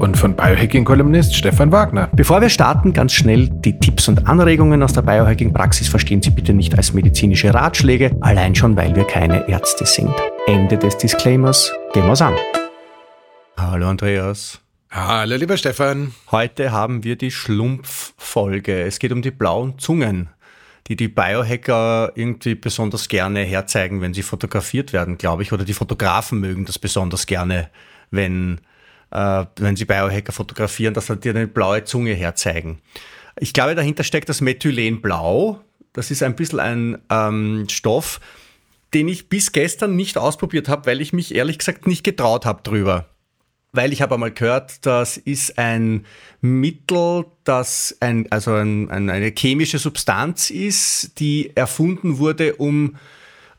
Und von Biohacking-Kolumnist Stefan Wagner. Bevor wir starten, ganz schnell die Tipps und Anregungen aus der Biohacking-Praxis verstehen Sie bitte nicht als medizinische Ratschläge, allein schon, weil wir keine Ärzte sind. Ende des Disclaimers. Gehen wir's an. Hallo Andreas. Hallo lieber Stefan. Heute haben wir die Schlumpffolge. Es geht um die blauen Zungen die die Biohacker irgendwie besonders gerne herzeigen, wenn sie fotografiert werden, glaube ich. Oder die Fotografen mögen das besonders gerne, wenn, äh, wenn sie Biohacker fotografieren, dass sie dir eine blaue Zunge herzeigen. Ich glaube, dahinter steckt das Methylenblau. Das ist ein bisschen ein ähm, Stoff, den ich bis gestern nicht ausprobiert habe, weil ich mich ehrlich gesagt nicht getraut habe drüber weil ich habe einmal gehört, das ist ein Mittel, das ein, also ein, ein, eine chemische Substanz ist, die erfunden wurde, um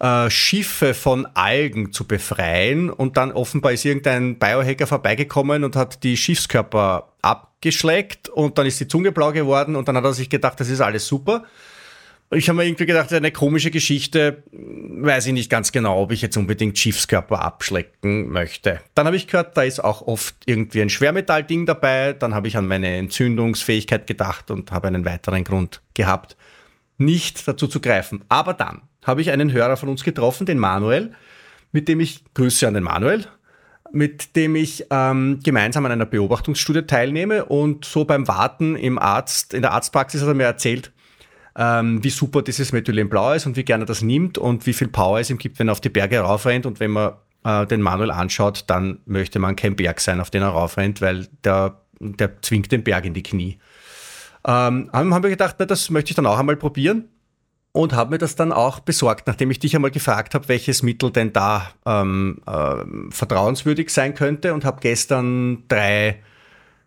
äh, Schiffe von Algen zu befreien. Und dann offenbar ist irgendein Biohacker vorbeigekommen und hat die Schiffskörper abgeschleckt und dann ist die Zunge blau geworden und dann hat er sich gedacht, das ist alles super. Ich habe mir irgendwie gedacht, eine komische Geschichte, weiß ich nicht ganz genau, ob ich jetzt unbedingt Schiffskörper abschlecken möchte. Dann habe ich gehört, da ist auch oft irgendwie ein Schwermetallding dabei. Dann habe ich an meine Entzündungsfähigkeit gedacht und habe einen weiteren Grund gehabt, nicht dazu zu greifen. Aber dann habe ich einen Hörer von uns getroffen, den Manuel, mit dem ich, Grüße an den Manuel, mit dem ich ähm, gemeinsam an einer Beobachtungsstudie teilnehme und so beim Warten im Arzt, in der Arztpraxis hat er mir erzählt, ähm, wie super dieses Methylenblau ist und wie gerne das nimmt und wie viel Power es ihm gibt, wenn er auf die Berge raufrennt. Und wenn man äh, den Manuel anschaut, dann möchte man kein Berg sein, auf den er raufrennt, weil der, der zwingt den Berg in die Knie. Ähm, haben wir gedacht, na, das möchte ich dann auch einmal probieren und habe mir das dann auch besorgt, nachdem ich dich einmal gefragt habe, welches Mittel denn da ähm, äh, vertrauenswürdig sein könnte und habe gestern drei,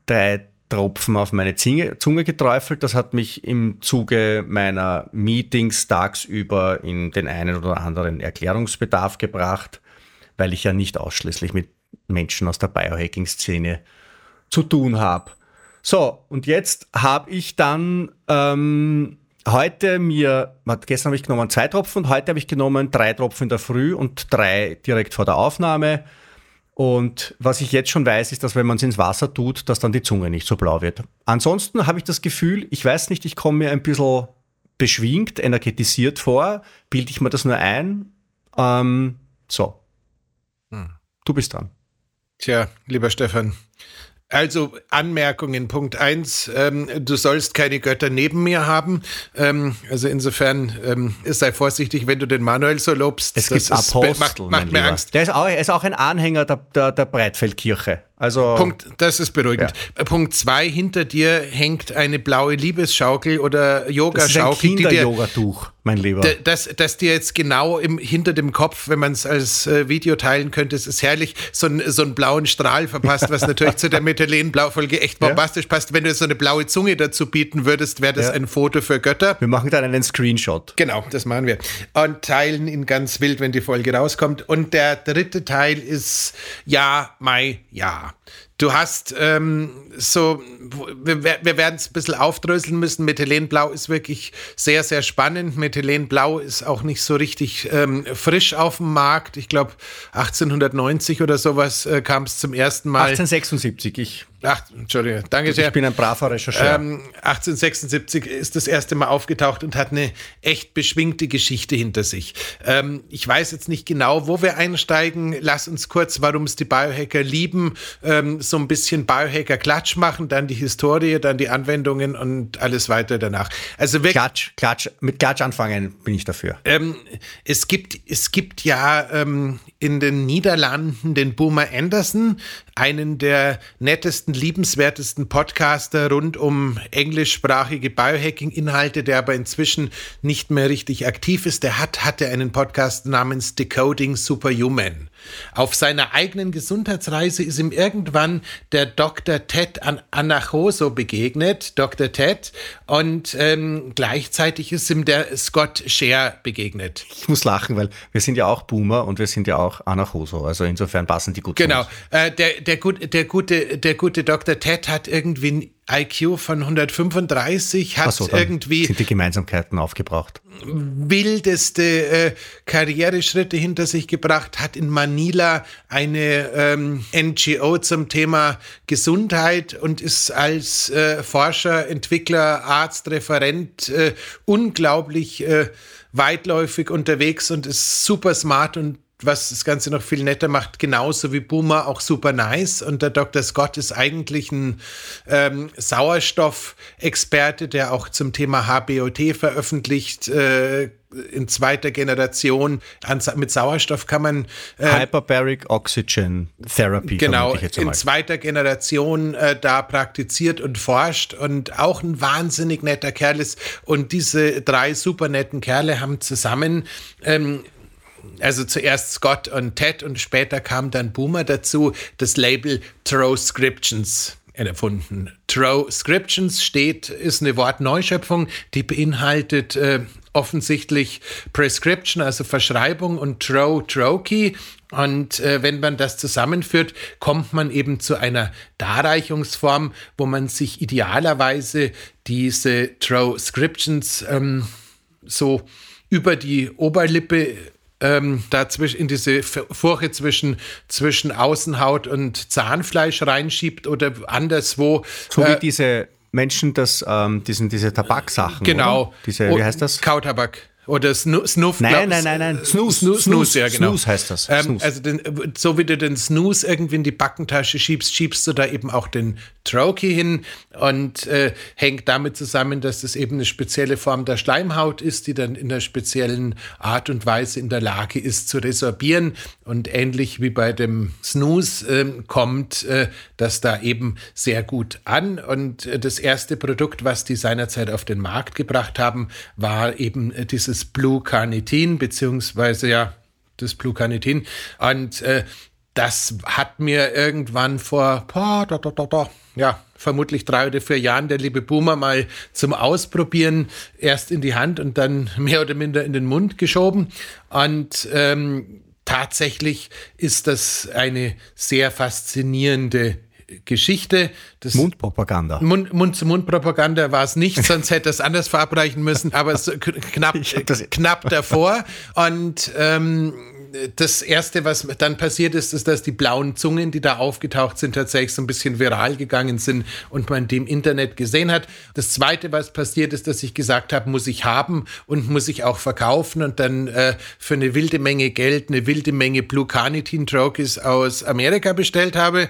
drei Tropfen auf meine Zunge geträufelt. Das hat mich im Zuge meiner Meetings tagsüber in den einen oder anderen Erklärungsbedarf gebracht, weil ich ja nicht ausschließlich mit Menschen aus der Biohacking-Szene zu tun habe. So, und jetzt habe ich dann ähm, heute mir, gestern habe ich genommen zwei Tropfen und heute habe ich genommen drei Tropfen in der Früh und drei direkt vor der Aufnahme. Und was ich jetzt schon weiß, ist, dass wenn man es ins Wasser tut, dass dann die Zunge nicht so blau wird. Ansonsten habe ich das Gefühl, ich weiß nicht, ich komme mir ein bisschen beschwingt, energetisiert vor. Bilde ich mir das nur ein? Ähm, so. Hm. Du bist dran. Tja, lieber Stefan, also Anmerkungen. Punkt eins: ähm, du sollst keine Götter neben mir haben. Ähm, also insofern ähm, sei vorsichtig, wenn du den Manuel so lobst. Es gibt Apostel, macht, macht mir Angst. Der ist auch, ist auch ein Anhänger der, der, der Breitfeldkirche. Also, Punkt, das ist beruhigend. Ja. Punkt zwei, hinter dir hängt eine blaue Liebesschaukel oder Yogaschaukel. Das ist ein Kinder-Yogatuch, mein Lieber. Das, das dir jetzt genau im, hinter dem Kopf, wenn man es als äh, Video teilen könnte, es ist herrlich, so, ein, so einen blauen Strahl verpasst, was natürlich zu der Methylen-Blau-Folge echt bombastisch ja. passt. Wenn du so eine blaue Zunge dazu bieten würdest, wäre das ja. ein Foto für Götter. Wir machen dann einen Screenshot. Genau, das machen wir. Und teilen ihn ganz wild, wenn die Folge rauskommt. Und der dritte Teil ist Ja, Mai, Ja. Du hast ähm, so, wir, wir werden es ein bisschen aufdröseln müssen. Methylenblau ist wirklich sehr, sehr spannend. Methylenblau ist auch nicht so richtig ähm, frisch auf dem Markt. Ich glaube, 1890 oder sowas äh, kam es zum ersten Mal. 1876, ich Ach, Entschuldige, danke sehr. Ich bin ein braver Rechercheur. Ähm, 1876 ist das erste Mal aufgetaucht und hat eine echt beschwingte Geschichte hinter sich. Ähm, ich weiß jetzt nicht genau, wo wir einsteigen. Lass uns kurz, warum es die Biohacker lieben, ähm, so ein bisschen Biohacker-Klatsch machen, dann die Historie, dann die Anwendungen und alles weiter danach. Also Klatsch, Klatsch, mit Klatsch anfangen bin ich dafür. Ähm, es, gibt, es gibt ja ähm, in den Niederlanden den Boomer Anderson, einen der nettesten, liebenswertesten Podcaster rund um englischsprachige Biohacking-Inhalte, der aber inzwischen nicht mehr richtig aktiv ist. Der hat, hatte einen Podcast namens Decoding Superhuman. Auf seiner eigenen Gesundheitsreise ist ihm irgendwann der Dr. Ted Anachoso begegnet, Dr. Ted, und ähm, gleichzeitig ist ihm der Scott Share begegnet. Ich muss lachen, weil wir sind ja auch Boomer und wir sind ja auch Anachoso, also insofern passen die gut Genau, äh, der, der, gut, der, gute, der gute Dr. Ted hat irgendwie IQ von 135 hat so, irgendwie sind die Gemeinsamkeiten aufgebraucht. Wildeste äh, Karriereschritte hinter sich gebracht, hat in Manila eine ähm, NGO zum Thema Gesundheit und ist als äh, Forscher, Entwickler, Arzt, Referent äh, unglaublich äh, weitläufig unterwegs und ist super smart und was das Ganze noch viel netter macht, genauso wie Boomer auch super nice. Und der Dr. Scott ist eigentlich ein ähm, Sauerstoffexperte, der auch zum Thema HBOT veröffentlicht. Äh, in zweiter Generation an, mit Sauerstoff kann man äh, Hyperbaric Oxygen Therapy genau in zweiter Generation äh, da praktiziert und forscht und auch ein wahnsinnig netter Kerl ist und diese drei super netten Kerle haben zusammen ähm, also zuerst Scott und Ted und später kam dann Boomer dazu, das Label Transcriptions erfunden. Transcriptions steht, ist eine Wortneuschöpfung, die beinhaltet äh, offensichtlich Prescription, also Verschreibung und Tro, Troki. Und äh, wenn man das zusammenführt, kommt man eben zu einer Darreichungsform, wo man sich idealerweise diese Transcriptions ähm, so über die Oberlippe ähm, dazwischen in diese Furche zwischen, zwischen Außenhaut und Zahnfleisch reinschiebt oder anderswo. So äh, wie diese Menschen, das, ähm, diesen, diese Tabaksachen. Genau. Oder? Diese, wie heißt das? Kautabak. Oder Snu Snuff. Nein, nein, nein, nein. Snooze. Snooze, Snooze ja, genau. Snooze heißt das. Ähm, also den, so wie du den Snooze irgendwie in die Backentasche schiebst, schiebst du da eben auch den Trochee hin und äh, hängt damit zusammen, dass das eben eine spezielle Form der Schleimhaut ist, die dann in einer speziellen Art und Weise in der Lage ist zu resorbieren. Und ähnlich wie bei dem Snooze äh, kommt äh, das da eben sehr gut an. Und äh, das erste Produkt, was die seinerzeit auf den Markt gebracht haben, war eben äh, dieses das Blue-Carnitin, beziehungsweise ja, das Blue-Carnitin. Und äh, das hat mir irgendwann vor, boah, da, da, da, da, ja, vermutlich drei oder vier Jahren der liebe Boomer mal zum Ausprobieren erst in die Hand und dann mehr oder minder in den Mund geschoben. Und ähm, tatsächlich ist das eine sehr faszinierende Geschichte. Das Mundpropaganda. Mund-zu-Mund-Propaganda war es nicht, sonst hätte es anders verabreichen müssen, aber so knapp, knapp davor. Und ähm, das Erste, was dann passiert ist, ist, dass die blauen Zungen, die da aufgetaucht sind, tatsächlich so ein bisschen viral gegangen sind und man die im Internet gesehen hat. Das Zweite, was passiert ist, dass ich gesagt habe, muss ich haben und muss ich auch verkaufen und dann äh, für eine wilde Menge Geld eine wilde Menge Blue Carnitin Troches aus Amerika bestellt habe.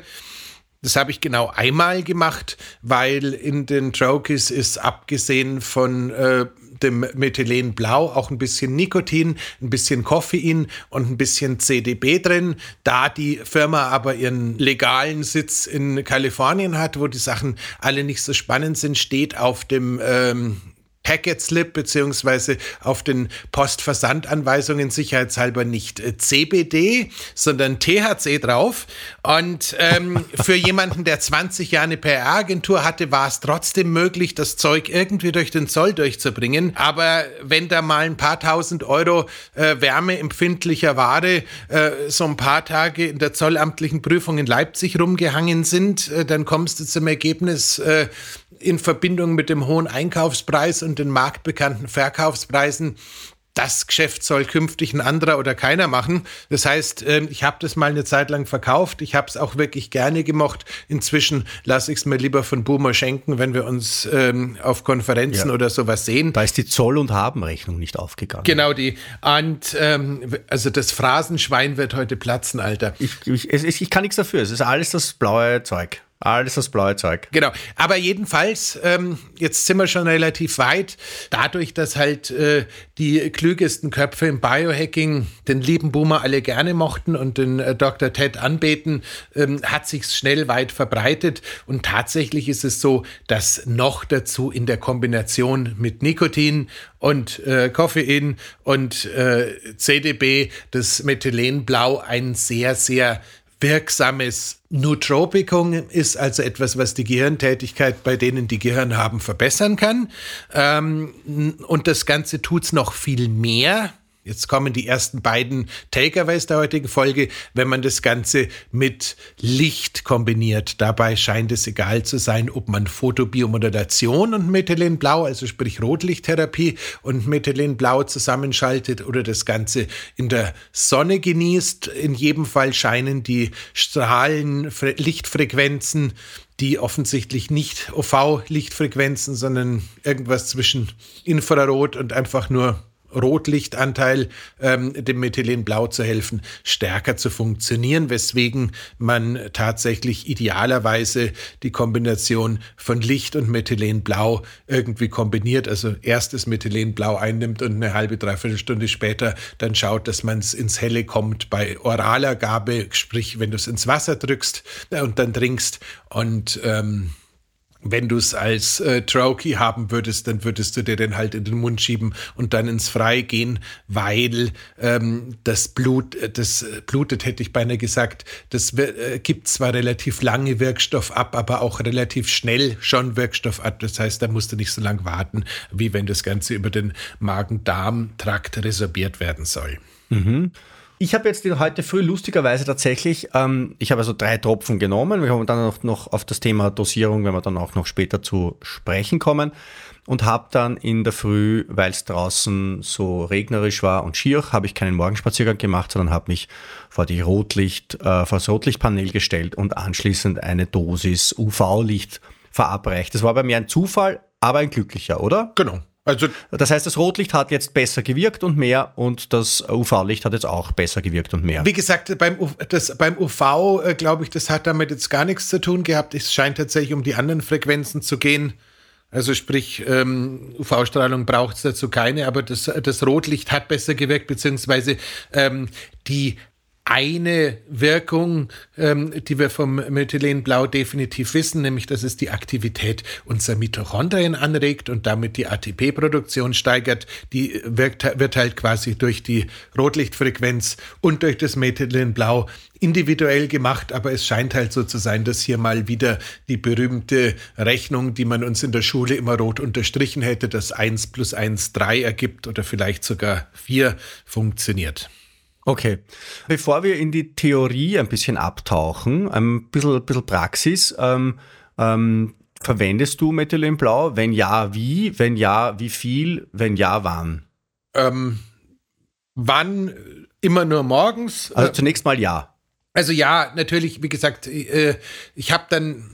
Das habe ich genau einmal gemacht, weil in den Troches ist abgesehen von äh, dem Methylenblau auch ein bisschen Nikotin, ein bisschen Koffein und ein bisschen CDB drin. Da die Firma aber ihren legalen Sitz in Kalifornien hat, wo die Sachen alle nicht so spannend sind, steht auf dem ähm, Packet Slip beziehungsweise auf den Postversandanweisungen sicherheitshalber nicht äh, CBD, sondern THC drauf. Und ähm, für jemanden, der 20 Jahre eine PR-Agentur hatte, war es trotzdem möglich, das Zeug irgendwie durch den Zoll durchzubringen. Aber wenn da mal ein paar tausend Euro äh, wärmeempfindlicher Ware äh, so ein paar Tage in der zollamtlichen Prüfung in Leipzig rumgehangen sind, äh, dann kommst du zum Ergebnis, äh, in Verbindung mit dem hohen Einkaufspreis und den marktbekannten Verkaufspreisen das Geschäft soll künftig ein anderer oder keiner machen. Das heißt, ähm, ich habe das mal eine Zeit lang verkauft. Ich habe es auch wirklich gerne gemocht. Inzwischen lasse ich es mir lieber von Boomer schenken, wenn wir uns ähm, auf Konferenzen ja. oder sowas sehen. Da ist die Zoll- und Habenrechnung nicht aufgegangen. Genau die. Und ähm, also das Phrasenschwein wird heute platzen, Alter. Ich, ich, ich, ich kann nichts dafür. Es ist alles das blaue Zeug. Alles das blaue Zeug. Genau. Aber jedenfalls, ähm, jetzt sind wir schon relativ weit. Dadurch, dass halt äh, die klügesten Köpfe im Biohacking den lieben Boomer alle gerne mochten und den äh, Dr. Ted anbeten, ähm, hat sich schnell weit verbreitet. Und tatsächlich ist es so, dass noch dazu in der Kombination mit Nikotin und äh, Koffein und äh, CDB das Methylenblau ein sehr, sehr wirksames Nootropikum ist also etwas, was die Gehirntätigkeit bei denen, die Gehirn haben, verbessern kann. Ähm, und das Ganze tut es noch viel mehr. Jetzt kommen die ersten beiden Takeaways der heutigen Folge, wenn man das Ganze mit Licht kombiniert. Dabei scheint es egal zu sein, ob man Photobiomodulation und Methylenblau, also sprich Rotlichttherapie und Methylenblau zusammenschaltet oder das Ganze in der Sonne genießt. In jedem Fall scheinen die Strahlen, Lichtfrequenzen die offensichtlich nicht OV-Lichtfrequenzen, sondern irgendwas zwischen Infrarot und einfach nur Rotlichtanteil, ähm, dem Methylenblau zu helfen, stärker zu funktionieren, weswegen man tatsächlich idealerweise die Kombination von Licht und Methylenblau irgendwie kombiniert, also erst das Methylenblau einnimmt und eine halbe, dreiviertel Stunde später dann schaut, dass man es ins Helle kommt bei oraler Gabe, sprich, wenn du es ins Wasser drückst äh, und dann trinkst und ähm, wenn du es als äh, Trokey haben würdest, dann würdest du dir den halt in den Mund schieben und dann ins Frei gehen, weil ähm, das Blut, äh, das äh, blutet, hätte ich beinahe gesagt, das äh, gibt zwar relativ lange Wirkstoff ab, aber auch relativ schnell schon Wirkstoff ab. Das heißt, da musst du nicht so lange warten, wie wenn das Ganze über den Magen-Darm-Trakt resorbiert werden soll. Mhm. Ich habe jetzt heute früh lustigerweise tatsächlich, ähm, ich habe also drei Tropfen genommen. Wir kommen dann noch, noch auf das Thema Dosierung, wenn wir dann auch noch später zu sprechen kommen. Und habe dann in der Früh, weil es draußen so regnerisch war und schier, habe ich keinen Morgenspaziergang gemacht, sondern habe mich vor die Rotlicht, äh, vor das Rotlichtpanel gestellt und anschließend eine Dosis UV-Licht verabreicht. Das war bei mir ein Zufall, aber ein glücklicher, oder? Genau. Also, das heißt, das Rotlicht hat jetzt besser gewirkt und mehr und das UV-Licht hat jetzt auch besser gewirkt und mehr. Wie gesagt, beim, das, beim UV, äh, glaube ich, das hat damit jetzt gar nichts zu tun gehabt. Es scheint tatsächlich um die anderen Frequenzen zu gehen. Also sprich, ähm, UV-Strahlung braucht es dazu keine, aber das, das Rotlicht hat besser gewirkt, beziehungsweise ähm, die eine Wirkung, ähm, die wir vom Methylenblau definitiv wissen, nämlich dass es die Aktivität unserer Mitochondrien anregt und damit die ATP-Produktion steigert. Die wirkt, wird halt quasi durch die Rotlichtfrequenz und durch das Methylenblau individuell gemacht, aber es scheint halt so zu sein, dass hier mal wieder die berühmte Rechnung, die man uns in der Schule immer rot unterstrichen hätte, dass 1 plus 1 3 ergibt oder vielleicht sogar 4 funktioniert. Okay. Bevor wir in die Theorie ein bisschen abtauchen, ein bisschen, ein bisschen Praxis, ähm, ähm, verwendest du Methylenblau? Wenn ja, wie? Wenn ja, wie viel? Wenn ja, wann? Ähm, wann? Immer nur morgens? Also zunächst mal ja. Also ja, natürlich, wie gesagt, äh, ich habe dann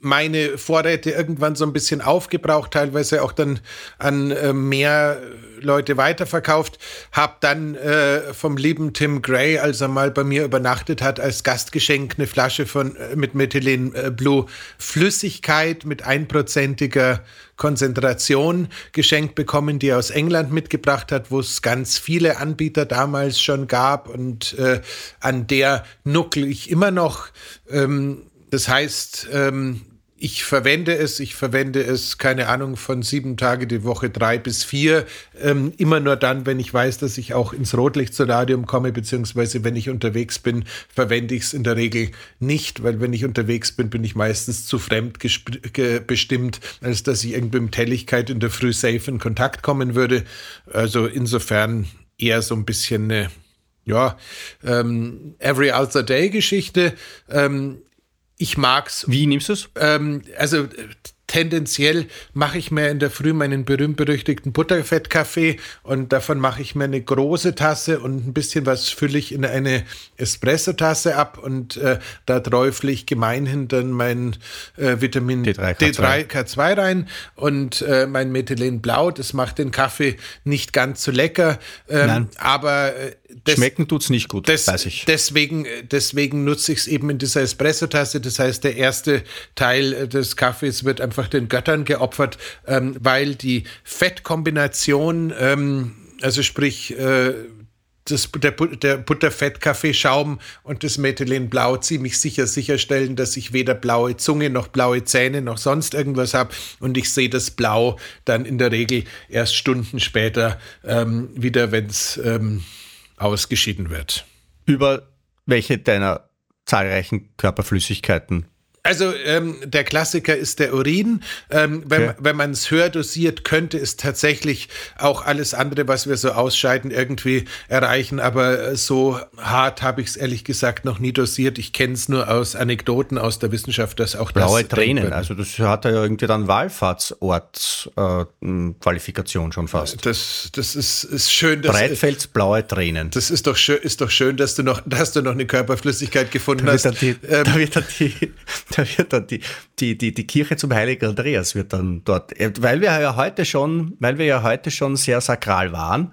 meine Vorräte irgendwann so ein bisschen aufgebraucht, teilweise auch dann an äh, mehr Leute weiterverkauft. Hab dann äh, vom lieben Tim Gray, als er mal bei mir übernachtet hat, als Gastgeschenk eine Flasche von äh, mit Methylen äh, Blue Flüssigkeit mit einprozentiger Konzentration geschenkt bekommen, die er aus England mitgebracht hat, wo es ganz viele Anbieter damals schon gab und äh, an der nuckel ich immer noch. Ähm, das heißt, ähm, ich verwende es, ich verwende es, keine Ahnung, von sieben Tage die Woche, drei bis vier. Ähm, immer nur dann, wenn ich weiß, dass ich auch ins Rotlichtsolarium komme, beziehungsweise wenn ich unterwegs bin, verwende ich es in der Regel nicht, weil wenn ich unterwegs bin, bin ich meistens zu fremd bestimmt, als dass ich irgendwie mit Helligkeit in der Früh safe in Kontakt kommen würde. Also insofern eher so ein bisschen eine ja, ähm, Every Other Day Geschichte. Ähm, ich mag's. Wie nimmst du es? Ähm, also tendenziell mache ich mir in der Früh meinen berühmt-berüchtigten Butterfettkaffee und davon mache ich mir eine große Tasse und ein bisschen was fülle ich in eine Espresso-Tasse ab und äh, da träufle ich gemeinhin dann mein äh, Vitamin D3, K2. D3 K2 rein und äh, mein Methylen Blau. Das macht den Kaffee nicht ganz so lecker, ähm, aber äh, das, Schmecken tut's nicht gut, das, weiß ich. Deswegen, deswegen nutze ich es eben in dieser Espresso-Tasse. Das heißt, der erste Teil des Kaffees wird einfach den Göttern geopfert, ähm, weil die Fettkombination, ähm, also sprich, äh, das, der, der Butterfett-Kaffeeschaum und das Methylenblau ziemlich sicher sicherstellen, dass ich weder blaue Zunge noch blaue Zähne noch sonst irgendwas habe. Und ich sehe das Blau dann in der Regel erst Stunden später ähm, wieder, wenn es ähm, ausgeschieden wird. Über welche deiner zahlreichen Körperflüssigkeiten also ähm, der Klassiker ist der Urin. Ähm, wenn okay. wenn man es höher dosiert, könnte es tatsächlich auch alles andere, was wir so ausscheiden, irgendwie erreichen. Aber äh, so hart habe ich es ehrlich gesagt noch nie dosiert. Ich kenne es nur aus Anekdoten aus der Wissenschaft, dass auch blaue das Tränen. Also das hat ja irgendwie dann Wallfahrtsort-Qualifikation äh, schon fast. Das, das ist, ist schön. Dass, Breitfelds blaue Tränen. Das ist doch schön, ist doch schön, dass du noch, dass du noch eine Körperflüssigkeit gefunden da hast. Die, ähm, da wird dann die da wird dann die, die, die, die Kirche zum Heiligen Andreas wird dann dort, äh, weil wir ja heute schon, weil wir ja heute schon sehr sakral waren,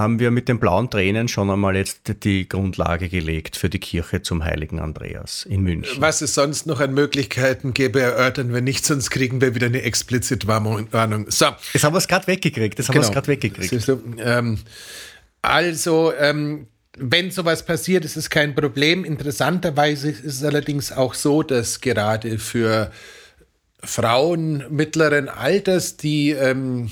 haben wir mit den blauen Tränen schon einmal jetzt die Grundlage gelegt für die Kirche zum Heiligen Andreas in München. Was es sonst noch an Möglichkeiten gäbe, erörtern wir nicht, sonst kriegen wir wieder eine explizit Warnung. So. Das haben wir es gerade weggekriegt. Das haben genau. wir es gerade weggekriegt. So, ähm, also, ähm, wenn sowas passiert, ist es kein Problem. Interessanterweise ist es allerdings auch so, dass gerade für Frauen mittleren Alters, die ähm,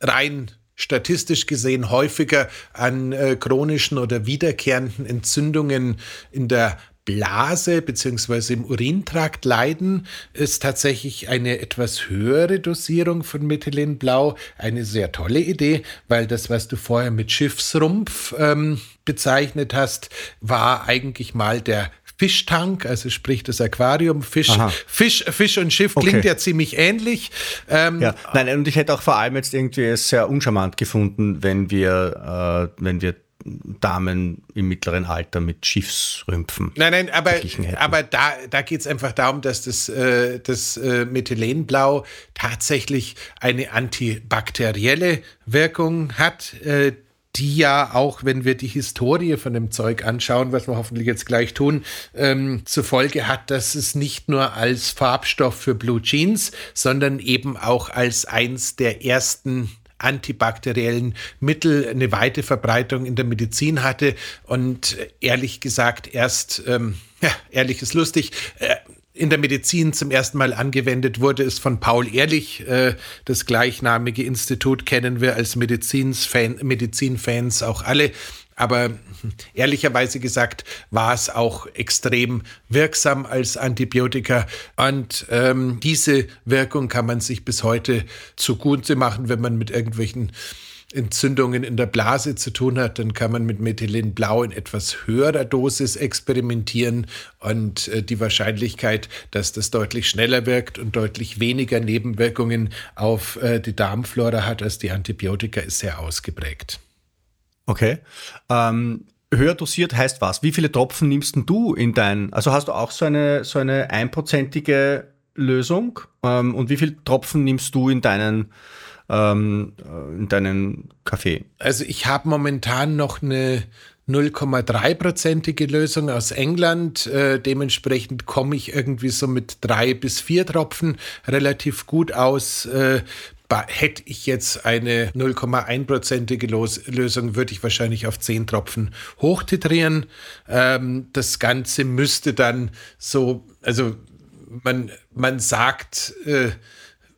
rein statistisch gesehen häufiger an äh, chronischen oder wiederkehrenden Entzündungen in der Blase beziehungsweise im Urintrakt leiden, ist tatsächlich eine etwas höhere Dosierung von Methylenblau eine sehr tolle Idee, weil das, was du vorher mit Schiffsrumpf ähm, bezeichnet hast, war eigentlich mal der Fischtank, also sprich das Aquarium, Fisch, Fisch, Fisch und Schiff klingt okay. ja ziemlich ähnlich. Ähm, ja, nein, und ich hätte auch vor allem jetzt irgendwie es sehr uncharmant gefunden, wenn wir, äh, wenn wir Damen im mittleren Alter mit Schiffsrümpfen. Nein, nein, aber, aber da, da geht es einfach darum, dass das, äh, das äh, Methylenblau tatsächlich eine antibakterielle Wirkung hat. Äh, die ja auch, wenn wir die Historie von dem Zeug anschauen, was wir hoffentlich jetzt gleich tun, ähm, zur Folge hat, dass es nicht nur als Farbstoff für Blue Jeans, sondern eben auch als eins der ersten antibakteriellen Mittel eine weite Verbreitung in der Medizin hatte und ehrlich gesagt erst, ähm, ja, ehrlich ist lustig, äh, in der Medizin zum ersten Mal angewendet wurde, ist von Paul Ehrlich. Äh, das gleichnamige Institut kennen wir als Medizinfans Medizin auch alle. Aber ehrlicherweise gesagt war es auch extrem wirksam als Antibiotika. Und ähm, diese Wirkung kann man sich bis heute zugute machen, wenn man mit irgendwelchen Entzündungen in der Blase zu tun hat, dann kann man mit Methylenblau in etwas höherer Dosis experimentieren und äh, die Wahrscheinlichkeit, dass das deutlich schneller wirkt und deutlich weniger Nebenwirkungen auf äh, die Darmflora hat als die Antibiotika, ist sehr ausgeprägt. Okay. Ähm, höher dosiert heißt was? Wie viele Tropfen nimmst du in dein, also hast du auch so eine, so eine einprozentige Lösung? Ähm, und wie viele Tropfen nimmst du in deinen ähm, in deinen Kaffee? Also ich habe momentan noch eine 0,3-prozentige Lösung aus England. Äh, dementsprechend komme ich irgendwie so mit drei bis vier Tropfen relativ gut aus. Äh, hätte ich jetzt eine 0,1-prozentige Lösung, würde ich wahrscheinlich auf 10 Tropfen hochtitrieren. Ähm, das Ganze müsste dann so, also man, man sagt, äh,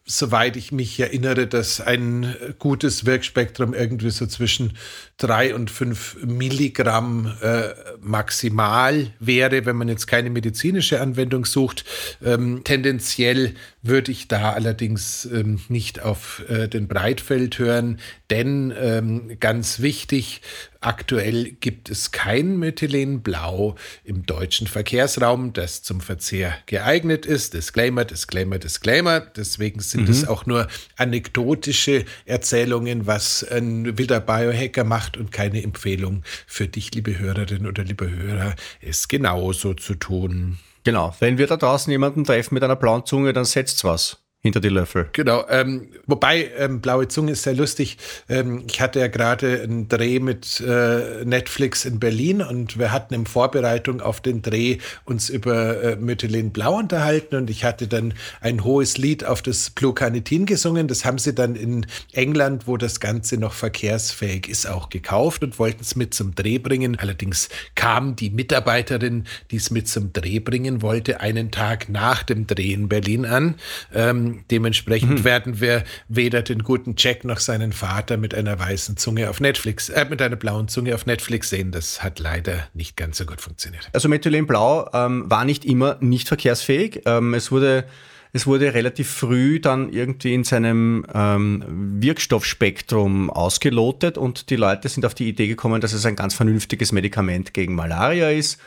soweit ich mich erinnere, dass ein gutes Wirkspektrum irgendwie so zwischen drei und fünf Milligramm äh, maximal wäre, wenn man jetzt keine medizinische Anwendung sucht. Ähm, tendenziell würde ich da allerdings ähm, nicht auf äh, den Breitfeld hören, denn ähm, ganz wichtig, aktuell gibt es kein Methylenblau im deutschen Verkehrsraum, das zum Verzehr geeignet ist. Disclaimer, Disclaimer, Disclaimer. Deswegen sind mhm. es auch nur anekdotische Erzählungen, was ein wilder Biohacker macht und keine Empfehlung für dich, liebe Hörerin oder liebe Hörer, es genauso zu tun. Genau, wenn wir da draußen jemanden treffen mit einer blauen Zunge, dann setzt was hinter die Löffel. Genau, ähm, wobei ähm, Blaue Zunge ist sehr lustig. Ähm, ich hatte ja gerade einen Dreh mit äh, Netflix in Berlin und wir hatten in Vorbereitung auf den Dreh uns über äh, Mythylen Blau unterhalten und ich hatte dann ein hohes Lied auf das Blucanitin gesungen. Das haben sie dann in England, wo das Ganze noch verkehrsfähig ist, auch gekauft und wollten es mit zum Dreh bringen. Allerdings kam die Mitarbeiterin, die es mit zum Dreh bringen wollte, einen Tag nach dem Dreh in Berlin an. Ähm, dementsprechend mhm. werden wir weder den guten Jack noch seinen Vater mit einer weißen Zunge auf Netflix, äh, mit einer blauen Zunge auf Netflix sehen. Das hat leider nicht ganz so gut funktioniert. Also Methylenblau ähm, war nicht immer nicht verkehrsfähig. Ähm, es wurde es wurde relativ früh dann irgendwie in seinem ähm, Wirkstoffspektrum ausgelotet und die Leute sind auf die Idee gekommen, dass es ein ganz vernünftiges Medikament gegen Malaria ist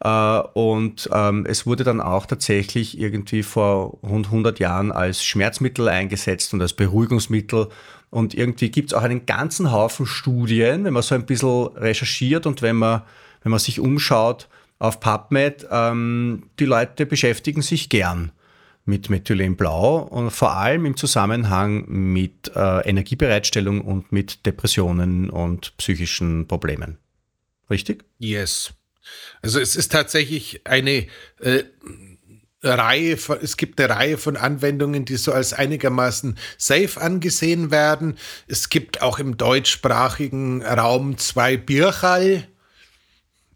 und ähm, es wurde dann auch tatsächlich irgendwie vor rund 100 Jahren als Schmerzmittel eingesetzt und als Beruhigungsmittel. Und irgendwie gibt es auch einen ganzen Haufen Studien, wenn man so ein bisschen recherchiert und wenn man, wenn man sich umschaut auf PubMed, ähm, die Leute beschäftigen sich gern mit Methylenblau und vor allem im Zusammenhang mit äh, Energiebereitstellung und mit Depressionen und psychischen Problemen. Richtig? Yes. Also es ist tatsächlich eine äh, Reihe von, es gibt eine Reihe von Anwendungen, die so als einigermaßen safe angesehen werden. Es gibt auch im deutschsprachigen Raum zwei Birchal,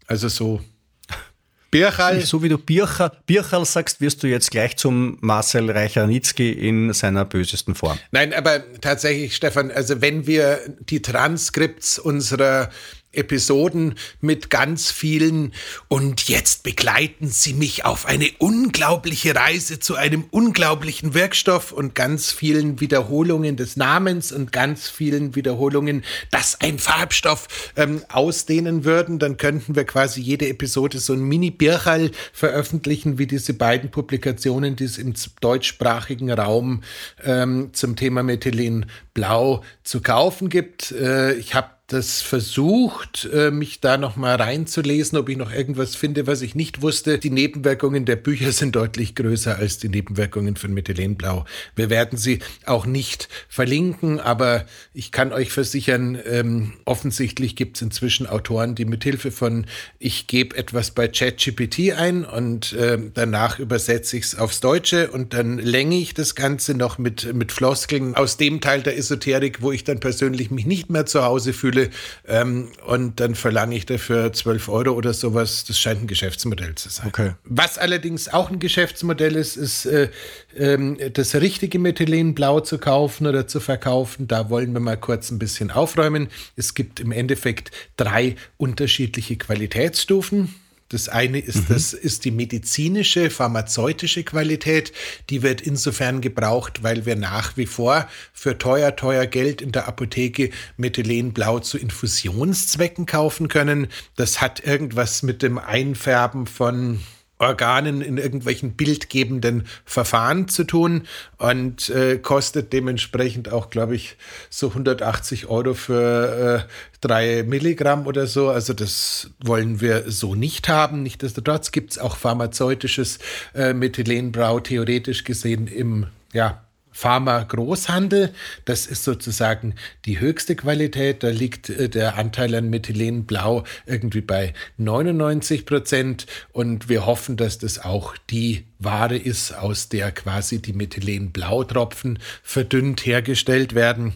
also so Birchal. So wie du Birchal, Birchal sagst, wirst du jetzt gleich zum Marcel Reichernitzki in seiner bösesten Form. Nein, aber tatsächlich, Stefan, also wenn wir die Transkripts unserer Episoden mit ganz vielen und jetzt begleiten Sie mich auf eine unglaubliche Reise zu einem unglaublichen Wirkstoff und ganz vielen Wiederholungen des Namens und ganz vielen Wiederholungen, dass ein Farbstoff ähm, ausdehnen würden, dann könnten wir quasi jede Episode so ein Mini-Birchal veröffentlichen, wie diese beiden Publikationen, die es im deutschsprachigen Raum ähm, zum Thema Methylen Blau zu kaufen gibt. Äh, ich habe das versucht, äh, mich da noch mal reinzulesen, ob ich noch irgendwas finde, was ich nicht wusste. Die Nebenwirkungen der Bücher sind deutlich größer als die Nebenwirkungen von Methylenblau. Wir werden sie auch nicht verlinken, aber ich kann euch versichern, ähm, offensichtlich gibt es inzwischen Autoren, die mithilfe von ich gebe etwas bei ChatGPT ein und äh, danach übersetze ich es aufs Deutsche und dann länge ich das Ganze noch mit, mit Floskeln aus dem Teil der Esoterik, wo ich dann persönlich mich nicht mehr zu Hause fühle Schule ähm, und dann verlange ich dafür 12 Euro oder sowas. Das scheint ein Geschäftsmodell zu sein. Okay. Was allerdings auch ein Geschäftsmodell ist, ist äh, äh, das richtige Methylenblau zu kaufen oder zu verkaufen. Da wollen wir mal kurz ein bisschen aufräumen. Es gibt im Endeffekt drei unterschiedliche Qualitätsstufen. Das eine ist, mhm. das ist die medizinische, pharmazeutische Qualität. Die wird insofern gebraucht, weil wir nach wie vor für teuer, teuer Geld in der Apotheke Methylenblau zu Infusionszwecken kaufen können. Das hat irgendwas mit dem Einfärben von Organen in irgendwelchen bildgebenden Verfahren zu tun und äh, kostet dementsprechend auch, glaube ich, so 180 Euro für äh, drei Milligramm oder so. Also das wollen wir so nicht haben. Nichtsdestotrotz gibt es auch pharmazeutisches äh, Methylenbrau theoretisch gesehen im ja, Pharma-Großhandel. Das ist sozusagen die höchste Qualität. Da liegt äh, der Anteil an Methylenblau irgendwie bei 99 Prozent. Und wir hoffen, dass das auch die Ware ist, aus der quasi die Methylenblautropfen verdünnt hergestellt werden.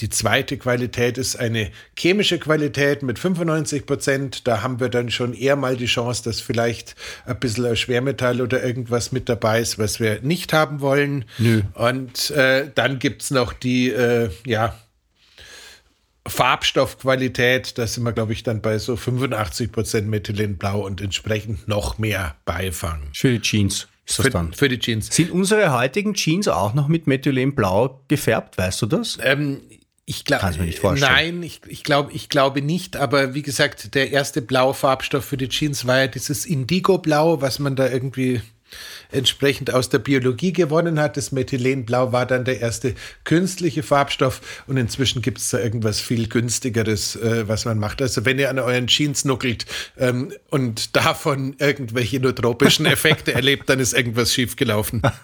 Die zweite Qualität ist eine chemische Qualität mit 95 Prozent. Da haben wir dann schon eher mal die Chance, dass vielleicht ein bisschen ein Schwermetall oder irgendwas mit dabei ist, was wir nicht haben wollen. Nö. Und äh, dann gibt es noch die, äh, ja, Farbstoffqualität, da sind wir, glaube ich, dann bei so 85% Methylenblau und entsprechend noch mehr Beifang. Für die Jeans. ist das für, dann. für die Jeans. Sind unsere heutigen Jeans auch noch mit Methylenblau gefärbt? Weißt du das? Ähm, ich glaube, Kannst du mir nicht vorstellen. nein, ich, ich glaube, ich glaube nicht. Aber wie gesagt, der erste blaue Farbstoff für die Jeans war ja dieses Indigo-Blau, was man da irgendwie entsprechend aus der Biologie gewonnen hat. Das Methylenblau war dann der erste künstliche Farbstoff und inzwischen gibt es da irgendwas viel günstigeres, äh, was man macht. Also wenn ihr an euren Jeans nuckelt ähm, und davon irgendwelche notropischen Effekte erlebt, dann ist irgendwas schiefgelaufen.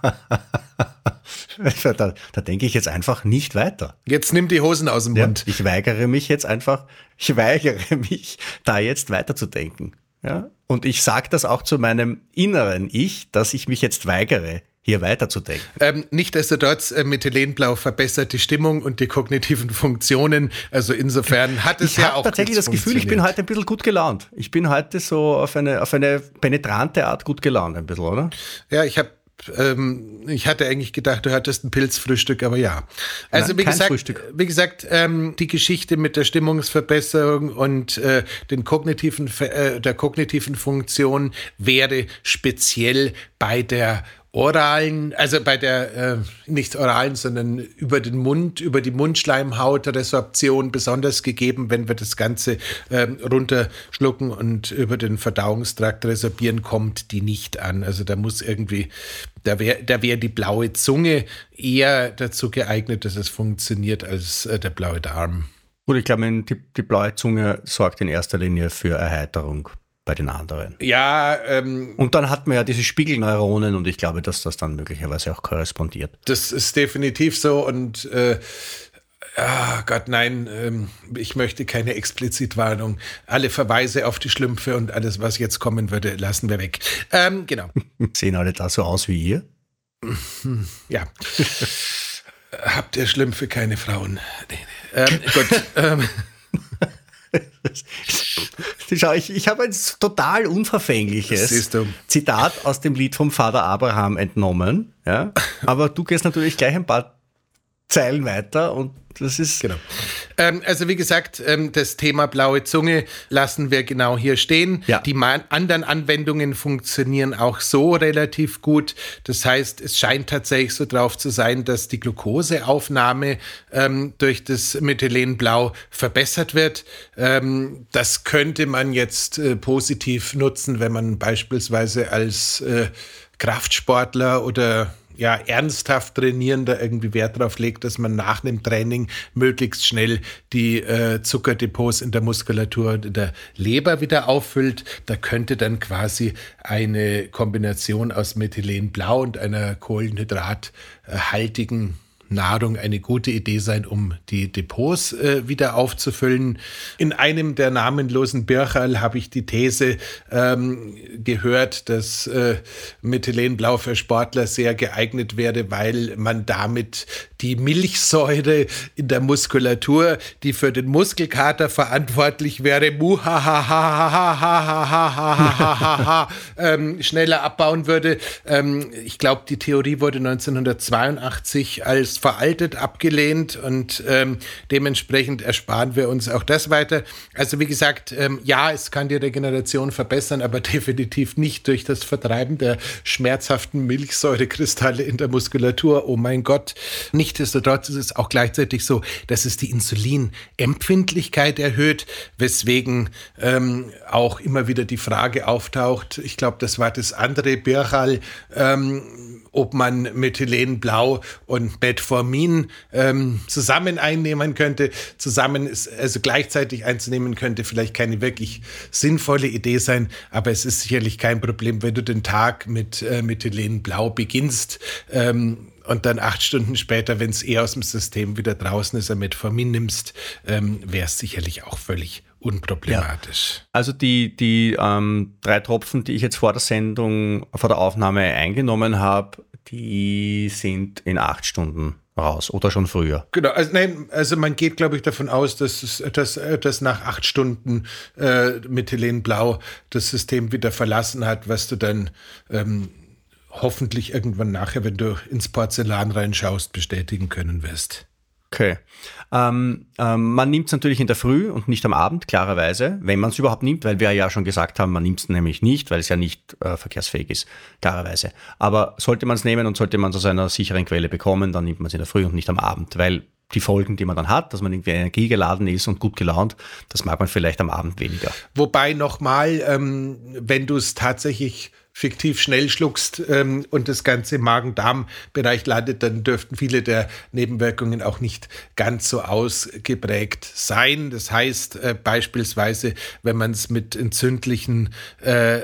da, da denke ich jetzt einfach nicht weiter. Jetzt nimm die Hosen aus dem Ja, Mund. ich weigere mich jetzt einfach, ich weigere mich, da jetzt weiterzudenken. Ja? Und ich sage das auch zu meinem inneren Ich, dass ich mich jetzt weigere, hier weiterzudenken. Ähm, Nichtsdestotrotz, äh, Methylenblau verbessert die Stimmung und die kognitiven Funktionen. Also insofern hat es Ich ja habe auch tatsächlich gut das Gefühl, ich bin heute ein bisschen gut gelaunt. Ich bin heute so auf eine, auf eine penetrante Art gut gelaunt, ein bisschen, oder? Ja, ich habe. Ähm, ich hatte eigentlich gedacht, du hattest ein Pilzfrühstück, aber ja. Also Nein, wie gesagt, Frühstück. wie gesagt, ähm, die Geschichte mit der Stimmungsverbesserung und äh, den kognitiven, äh, der kognitiven Funktion wäre speziell bei der oralen, also bei der äh, nicht oralen, sondern über den Mund, über die Mundschleimhautresorption besonders gegeben, wenn wir das Ganze ähm, runterschlucken und über den Verdauungstrakt resorbieren, kommt die nicht an. Also da muss irgendwie, da wäre da wär die blaue Zunge eher dazu geeignet, dass es funktioniert, als äh, der blaue Darm. Gut, ich glaube, die, die blaue Zunge sorgt in erster Linie für Erheiterung bei den anderen. Ja, ähm, Und dann hat man ja diese Spiegelneuronen und ich glaube, dass das dann möglicherweise auch korrespondiert. Das ist definitiv so und äh, ah Gott, nein, ähm, ich möchte keine Explizitwarnung. Alle Verweise auf die Schlümpfe und alles, was jetzt kommen würde, lassen wir weg. Ähm, genau, Sehen alle da so aus wie ihr? ja. Habt ihr Schlümpfe keine Frauen? Nee, nee. Ähm, gut, ähm, Schau, ich, ich habe ein total unverfängliches. Zitat aus dem Lied vom Vater Abraham entnommen. Ja? Aber du gehst natürlich gleich ein paar Zeilen weiter und das ist Genau. Ähm, also wie gesagt, ähm, das Thema blaue Zunge lassen wir genau hier stehen. Ja. Die anderen Anwendungen funktionieren auch so relativ gut. Das heißt, es scheint tatsächlich so drauf zu sein, dass die Glukoseaufnahme ähm, durch das Methylenblau verbessert wird. Ähm, das könnte man jetzt äh, positiv nutzen, wenn man beispielsweise als äh, Kraftsportler oder ja, ernsthaft Trainierender irgendwie Wert darauf legt, dass man nach dem Training möglichst schnell die äh, Zuckerdepots in der Muskulatur und in der Leber wieder auffüllt. Da könnte dann quasi eine Kombination aus Methylenblau und einer kohlenhydrathaltigen Nahrung eine gute Idee sein, um die Depots äh, wieder aufzufüllen. In einem der namenlosen Bircherl habe ich die These ähm, gehört, dass äh, Methylenblau für Sportler sehr geeignet wäre, weil man damit die Milchsäure in der Muskulatur, die für den Muskelkater verantwortlich wäre, ähm, schneller abbauen würde. Ähm, ich glaube, die Theorie wurde 1982 als veraltet abgelehnt und ähm, dementsprechend ersparen wir uns auch das weiter. Also wie gesagt, ähm, ja, es kann die Regeneration verbessern, aber definitiv nicht durch das Vertreiben der schmerzhaften Milchsäurekristalle in der Muskulatur. Oh mein Gott. Nichtsdestotrotz ist es auch gleichzeitig so, dass es die Insulinempfindlichkeit erhöht, weswegen ähm, auch immer wieder die Frage auftaucht, ich glaube, das war das andere Birchal, ähm, ob man Methylenblau und Metformin ähm, zusammen einnehmen könnte. Zusammen ist, also gleichzeitig einzunehmen könnte vielleicht keine wirklich sinnvolle Idee sein, aber es ist sicherlich kein Problem, wenn du den Tag mit äh, Methylenblau beginnst. Ähm, und dann acht Stunden später, wenn es eher aus dem System wieder draußen ist, ein Metformin nimmst, ähm, wäre es sicherlich auch völlig unproblematisch. Also die, die ähm, drei Tropfen, die ich jetzt vor der Sendung, vor der Aufnahme eingenommen habe, die sind in acht Stunden raus oder schon früher. Genau, also, nein, also man geht, glaube ich, davon aus, dass, es, dass, dass nach acht Stunden äh, Methylenblau das System wieder verlassen hat, was du dann ähm, hoffentlich irgendwann nachher, wenn du ins Porzellan reinschaust, bestätigen können wirst. Okay. Ähm, ähm, man nimmt es natürlich in der Früh und nicht am Abend, klarerweise, wenn man es überhaupt nimmt, weil wir ja schon gesagt haben, man nimmt es nämlich nicht, weil es ja nicht äh, verkehrsfähig ist, klarerweise. Aber sollte man es nehmen und sollte man es aus einer sicheren Quelle bekommen, dann nimmt man es in der Früh und nicht am Abend, weil die Folgen, die man dann hat, dass man irgendwie energiegeladen ist und gut gelaunt, das mag man vielleicht am Abend weniger. Wobei nochmal, ähm, wenn du es tatsächlich fiktiv schnell schluckst ähm, und das Ganze Magen-Darm-Bereich landet, dann dürften viele der Nebenwirkungen auch nicht ganz so ausgeprägt sein. Das heißt äh, beispielsweise, wenn man es mit entzündlichen äh,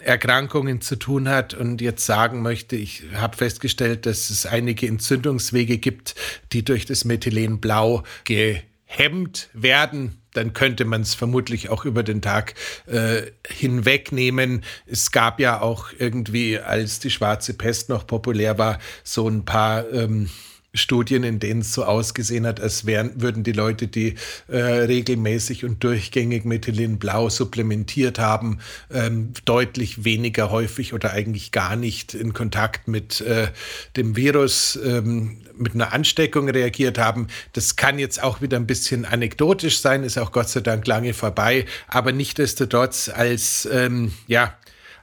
Erkrankungen zu tun hat und jetzt sagen möchte, ich habe festgestellt, dass es einige Entzündungswege gibt, die durch das Methylenblau gehemmt werden dann könnte man es vermutlich auch über den Tag äh, hinwegnehmen. Es gab ja auch irgendwie, als die schwarze Pest noch populär war, so ein paar ähm, Studien, in denen es so ausgesehen hat, als wären, würden die Leute, die äh, regelmäßig und durchgängig Methylenblau supplementiert haben, ähm, deutlich weniger häufig oder eigentlich gar nicht in Kontakt mit äh, dem Virus, ähm, mit einer Ansteckung reagiert haben. Das kann jetzt auch wieder ein bisschen anekdotisch sein, ist auch Gott sei Dank lange vorbei, aber nichtdestotrotz als ähm, ja,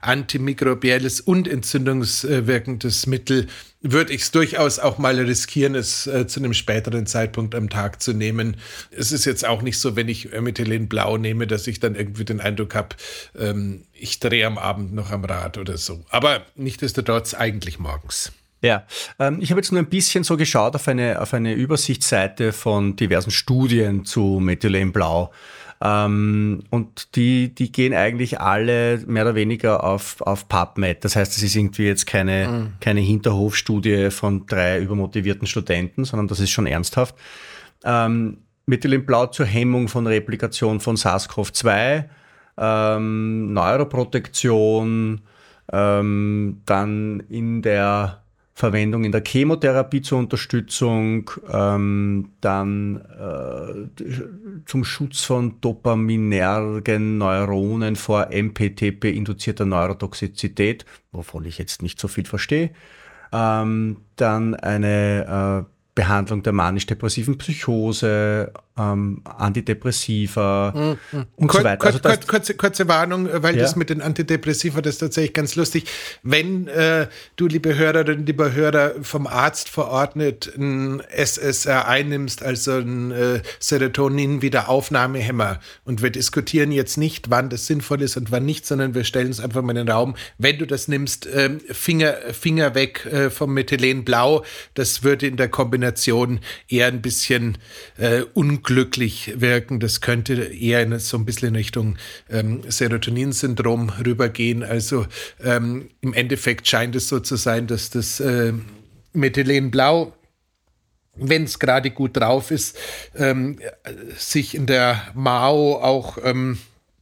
antimikrobielles und entzündungswirkendes Mittel würde ich es durchaus auch mal riskieren, es äh, zu einem späteren Zeitpunkt am Tag zu nehmen. Es ist jetzt auch nicht so, wenn ich Methylen Blau nehme, dass ich dann irgendwie den Eindruck habe, ähm, ich drehe am Abend noch am Rad oder so. Aber nichtsdestotrotz eigentlich morgens. Ja, ähm, ich habe jetzt nur ein bisschen so geschaut auf eine, auf eine Übersichtsseite von diversen Studien zu Methylenblau. Ähm, und die, die gehen eigentlich alle mehr oder weniger auf, auf PubMed. Das heißt, es ist irgendwie jetzt keine, mhm. keine Hinterhofstudie von drei übermotivierten Studenten, sondern das ist schon ernsthaft. Ähm, Methylenblau zur Hemmung von Replikation von SARS-CoV-2, ähm, Neuroprotektion, ähm, dann in der Verwendung in der Chemotherapie zur Unterstützung, ähm, dann äh, zum Schutz von dopaminergen Neuronen vor MPTP-induzierter Neurotoxizität, wovon ich jetzt nicht so viel verstehe. Ähm, dann eine äh, Behandlung der manisch-depressiven Psychose, ähm, Antidepressiva mhm. und Kur so weiter. Also kur kurze, kurze Warnung, weil ja. das mit den Antidepressiva, das ist tatsächlich ganz lustig. Wenn äh, du, liebe Hörerinnen, lieber Hörer, vom Arzt verordnet ein SSR einnimmst, also ein äh, Serotonin-Wiederaufnahmehemmer, und wir diskutieren jetzt nicht, wann das sinnvoll ist und wann nicht, sondern wir stellen es einfach mal in den Raum. Wenn du das nimmst, äh, Finger, Finger weg äh, vom Methylenblau, das würde in der Kombination eher ein bisschen äh, unglücklich glücklich wirken. Das könnte eher in, so ein bisschen in Richtung ähm, Serotonin-Syndrom rübergehen. Also ähm, im Endeffekt scheint es so zu sein, dass das äh, Methylenblau wenn es gerade gut drauf ist, ähm, sich in der Mao auch ähm,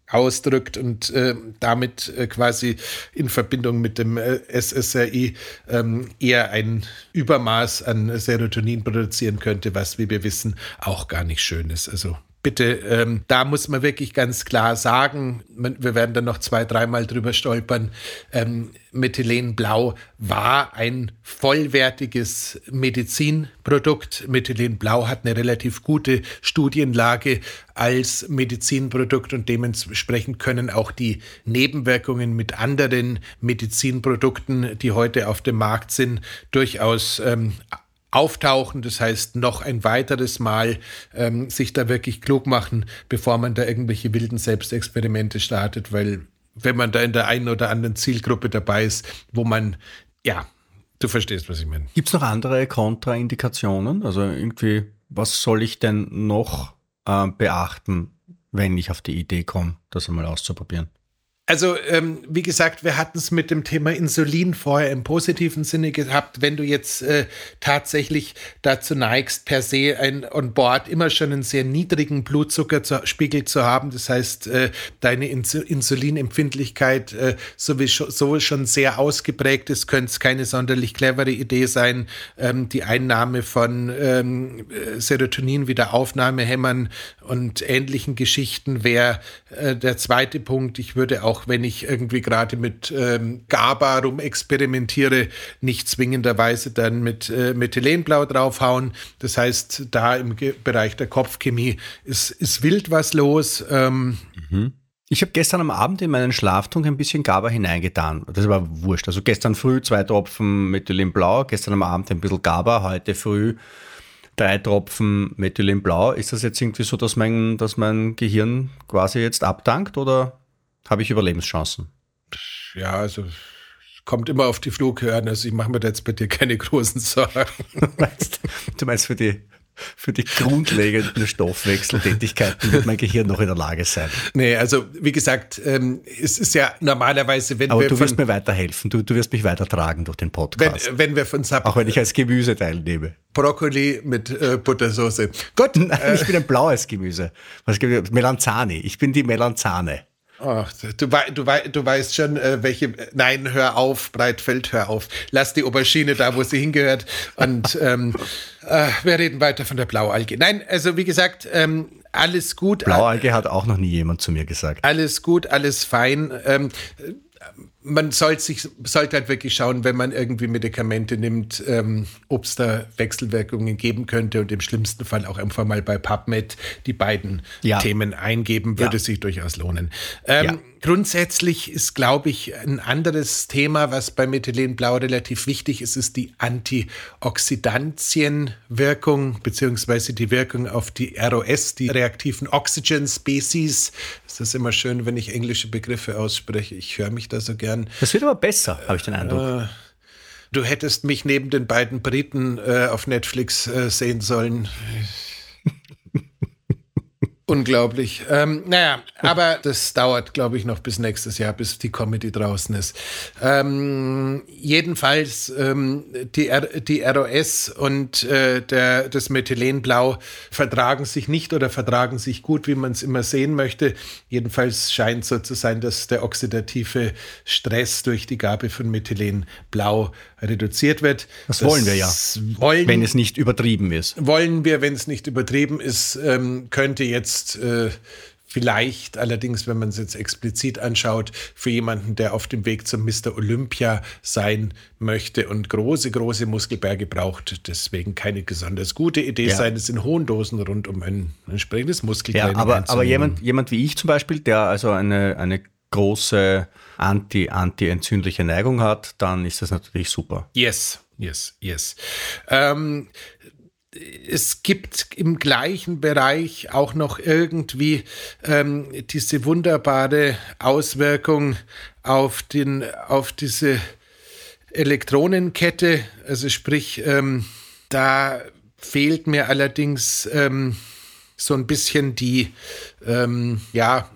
ausdrückt und äh, damit äh, quasi in Verbindung mit dem äh, SSRI ähm, eher ein Übermaß an Serotonin produzieren könnte, was, wie wir wissen, auch gar nicht schön ist. Also bitte, ähm, da muss man wirklich ganz klar sagen, wir werden dann noch zwei, dreimal drüber stolpern, ähm, Methylenblau war ein vollwertiges Medizinprodukt. Methylenblau hat eine relativ gute Studienlage als Medizinprodukt und dementsprechend können auch die Nebenwirkungen mit anderen Medizinprodukten, die heute auf dem Markt sind, durchaus ähm, auftauchen. Das heißt, noch ein weiteres Mal ähm, sich da wirklich klug machen, bevor man da irgendwelche wilden Selbstexperimente startet, weil wenn man da in der einen oder anderen Zielgruppe dabei ist, wo man, ja, du verstehst, was ich meine. Gibt es noch andere Kontraindikationen? Also irgendwie, was soll ich denn noch äh, beachten, wenn ich auf die Idee komme, das einmal auszuprobieren? Also, ähm, wie gesagt, wir hatten es mit dem Thema Insulin vorher im positiven Sinne gehabt. Wenn du jetzt äh, tatsächlich dazu neigst, per se ein on board immer schon einen sehr niedrigen Blutzuckerspiegel zu haben, das heißt, äh, deine Ins Insulinempfindlichkeit äh, sowieso schon sehr ausgeprägt ist, könnte es keine sonderlich clevere Idee sein, ähm, die Einnahme von ähm, Serotonin, Wiederaufnahmehämmern und ähnlichen Geschichten wäre äh, der zweite Punkt. Ich würde auch, wenn ich irgendwie gerade mit ähm, GABA rumexperimentiere, nicht zwingenderweise dann mit äh, Methylenblau draufhauen. Das heißt, da im Ge Bereich der Kopfchemie ist, ist wild was los. Ähm, mhm. Ich habe gestern am Abend in meinen Schlaftrunk ein bisschen GABA hineingetan. Das war wurscht. Also gestern früh zwei Tropfen Methylenblau, gestern am Abend ein bisschen GABA, heute früh drei Tropfen Methylenblau. Ist das jetzt irgendwie so, dass mein, dass mein Gehirn quasi jetzt abdankt oder habe ich Überlebenschancen? Ja, also kommt immer auf die Flughöhe Also ich mache mir da jetzt bei dir keine großen Sorgen. du meinst für die für die grundlegenden Stoffwechseltätigkeiten wird mein Gehirn noch in der Lage sein. Nee, also wie gesagt, ähm, es ist ja normalerweise, wenn Aber wir. du wirst mir weiterhelfen, du, du wirst mich weitertragen durch den Podcast. Wenn, wenn wir von Sub Auch wenn ich als Gemüse teilnehme. Brokkoli mit äh, Buttersoße. Gut. Nein, äh, ich bin ein blaues Gemüse. Was gibt? Melanzani. Ich bin die Melanzane. Du, du, du weißt schon, äh, welche. Nein, hör auf, Breitfeld, hör auf. Lass die Aubergine da, wo sie hingehört. Und ähm, äh, wir reden weiter von der Blaualge. Nein, also wie gesagt, ähm, alles gut. Blaualge hat auch noch nie jemand zu mir gesagt. Alles gut, alles fein. Ähm, man sollte, sich, sollte halt wirklich schauen, wenn man irgendwie Medikamente nimmt, ähm, ob es da Wechselwirkungen geben könnte und im schlimmsten Fall auch einfach mal bei PubMed die beiden ja. Themen eingeben, würde ja. sich durchaus lohnen. Ähm, ja. Grundsätzlich ist, glaube ich, ein anderes Thema, was bei Methylenblau relativ wichtig ist, ist die Antioxidantienwirkung beziehungsweise die Wirkung auf die ROS, die reaktiven Oxygen Species. Es ist immer schön, wenn ich englische Begriffe ausspreche. Ich höre mich da so gern. Das wird aber besser, habe ich den Eindruck. Äh, du hättest mich neben den beiden Briten äh, auf Netflix äh, sehen sollen. Unglaublich. Ähm, naja, aber das dauert, glaube ich, noch bis nächstes Jahr, bis die Comedy draußen ist. Ähm, jedenfalls, ähm, die, R die ROS und äh, der, das Methylenblau vertragen sich nicht oder vertragen sich gut, wie man es immer sehen möchte. Jedenfalls scheint so zu sein, dass der oxidative Stress durch die Gabe von Methylenblau reduziert wird. Das, das wollen wir ja. Wollen, wenn es nicht übertrieben ist. Wollen wir, wenn es nicht übertrieben ist, ähm, könnte jetzt äh, vielleicht allerdings, wenn man es jetzt explizit anschaut, für jemanden, der auf dem Weg zum Mr. Olympia sein möchte und große, große Muskelberge braucht, deswegen keine besonders gute Idee ja. sein, es in hohen Dosen rund um ein entsprechendes Muskeltraining Ja, aber, aber jemand, jemand wie ich zum Beispiel, der also eine, eine große anti, anti-entzündliche Neigung hat, dann ist das natürlich super. Yes, yes, yes. Ähm, es gibt im gleichen Bereich auch noch irgendwie ähm, diese wunderbare Auswirkung auf, den, auf diese Elektronenkette. Also sprich, ähm, da fehlt mir allerdings ähm, so ein bisschen die, ähm, ja,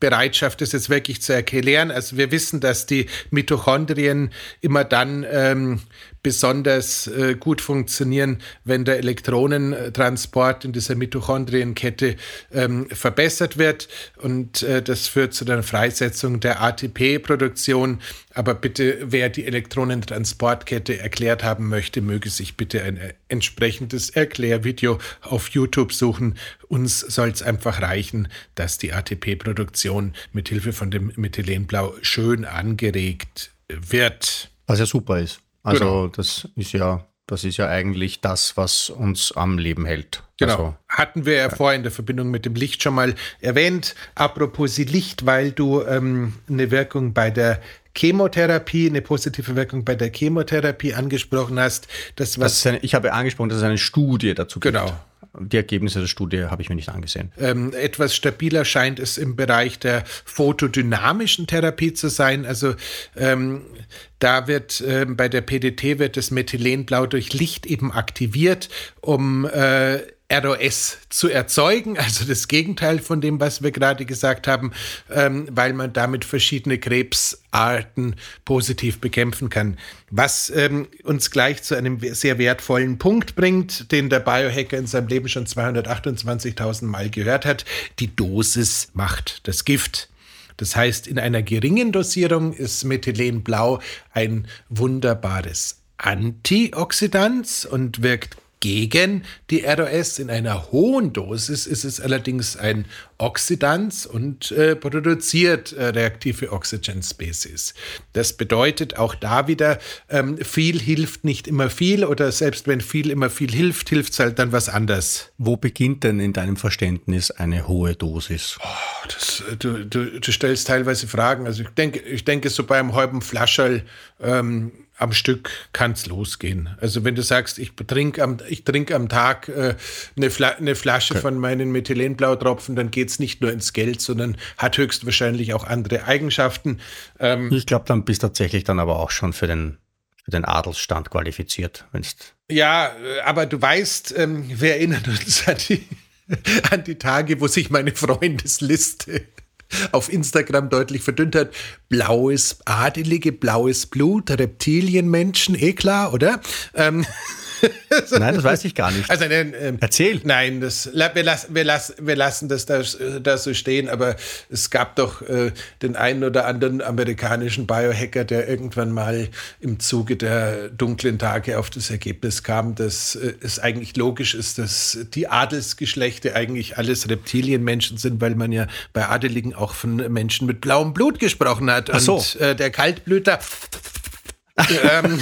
Bereitschaft, das jetzt wirklich zu erklären. Also wir wissen, dass die Mitochondrien immer dann ähm, besonders äh, gut funktionieren, wenn der Elektronentransport in dieser Mitochondrienkette ähm, verbessert wird. Und äh, das führt zu der Freisetzung der ATP-Produktion. Aber bitte, wer die Elektronentransportkette erklärt haben möchte, möge sich bitte ein äh, entsprechendes Erklärvideo auf YouTube suchen. Uns soll es einfach reichen, dass die ATP-Produktion mit Hilfe von dem Methylenblau schön angeregt wird. Was ja super ist. Also genau. das ist ja, das ist ja eigentlich das, was uns am Leben hält. Genau. Also, Hatten wir ja, ja vorher in der Verbindung mit dem Licht schon mal erwähnt. Apropos Licht, weil du ähm, eine Wirkung bei der Chemotherapie, eine positive Wirkung bei der Chemotherapie angesprochen hast. Das, was das eine, ich habe angesprochen, dass es eine Studie dazu gibt. Genau. Die Ergebnisse der Studie habe ich mir nicht angesehen. Ähm, etwas stabiler scheint es im Bereich der photodynamischen Therapie zu sein. Also ähm, da wird äh, bei der PDT wird das Methylenblau durch Licht eben aktiviert, um äh, ROS zu erzeugen, also das Gegenteil von dem, was wir gerade gesagt haben, ähm, weil man damit verschiedene Krebsarten positiv bekämpfen kann. Was ähm, uns gleich zu einem sehr wertvollen Punkt bringt, den der Biohacker in seinem Leben schon 228.000 Mal gehört hat. Die Dosis macht das Gift. Das heißt, in einer geringen Dosierung ist Methylenblau ein wunderbares Antioxidant und wirkt gegen die ROS. In einer hohen Dosis ist es allerdings ein Oxidans und äh, produziert äh, reaktive Oxygen Species. Das bedeutet auch da wieder, ähm, viel hilft nicht immer viel oder selbst wenn viel immer viel hilft, hilft es halt dann was anderes. Wo beginnt denn in deinem Verständnis eine hohe Dosis? Oh, das, äh, du, du, du, stellst teilweise Fragen. Also ich denke, ich denke so beim halben Flascherl ähm, am Stück kann es losgehen. Also wenn du sagst, ich trinke am, ich trink am Tag äh, eine, Fla eine, Flasche okay. von meinen Methylenblautropfen, dann geht es nicht nur ins Geld, sondern hat höchstwahrscheinlich auch andere Eigenschaften. Ähm, ich glaube, dann bist du tatsächlich dann aber auch schon für den, für den Adelsstand qualifiziert. Wenn's ja, aber du weißt, ähm, wir erinnern uns an die, an die Tage, wo sich meine Freundesliste auf Instagram deutlich verdünnt hat. Blaues, adelige, blaues Blut, Reptilienmenschen, eh klar, oder? Ähm, Nein, das weiß ich gar nicht. Also, ähm, Erzähl. Nein, das, wir, lassen, wir, lassen, wir lassen das da, da so stehen, aber es gab doch äh, den einen oder anderen amerikanischen Biohacker, der irgendwann mal im Zuge der dunklen Tage auf das Ergebnis kam, dass äh, es eigentlich logisch ist, dass die Adelsgeschlechter eigentlich alles Reptilienmenschen sind, weil man ja bei Adeligen auch von Menschen mit blauem Blut gesprochen hat. Ach so. Und äh, der Kaltblüter ähm.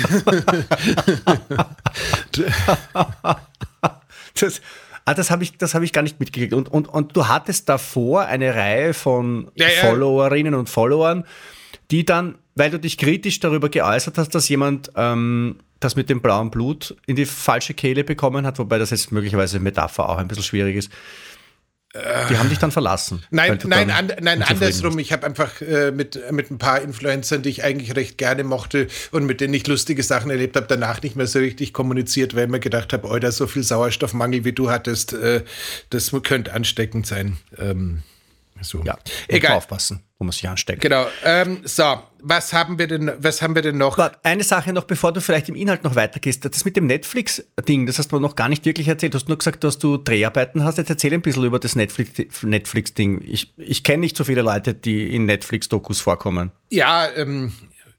das, ah, das habe ich, hab ich gar nicht mitgekriegt. Und, und, und du hattest davor eine Reihe von ja, ja. Followerinnen und Followern, die dann, weil du dich kritisch darüber geäußert hast, dass jemand ähm, das mit dem blauen Blut in die falsche Kehle bekommen hat, wobei das jetzt möglicherweise Metapher auch ein bisschen schwierig ist, die haben dich dann verlassen. Nein, nein, an, nein andersrum. Bist. Ich habe einfach äh, mit, mit ein paar Influencern, die ich eigentlich recht gerne mochte und mit denen ich lustige Sachen erlebt habe, danach nicht mehr so richtig kommuniziert, weil ich mir gedacht habe, oh, da so viel Sauerstoffmangel, wie du hattest, äh, das könnte ansteckend sein. Ähm, so. Ja, egal. Aufpassen, wo man sich ansteckt. Genau. Ähm, so, was haben wir denn, was haben wir denn noch? Eine Sache noch, bevor du vielleicht im Inhalt noch weitergehst. Das mit dem Netflix-Ding, das hast du noch gar nicht wirklich erzählt. Du hast nur gesagt, dass du Dreharbeiten hast. Jetzt erzähl ein bisschen über das Netflix-Ding. Netflix ich ich kenne nicht so viele Leute, die in Netflix-Dokus vorkommen. Ja, ähm,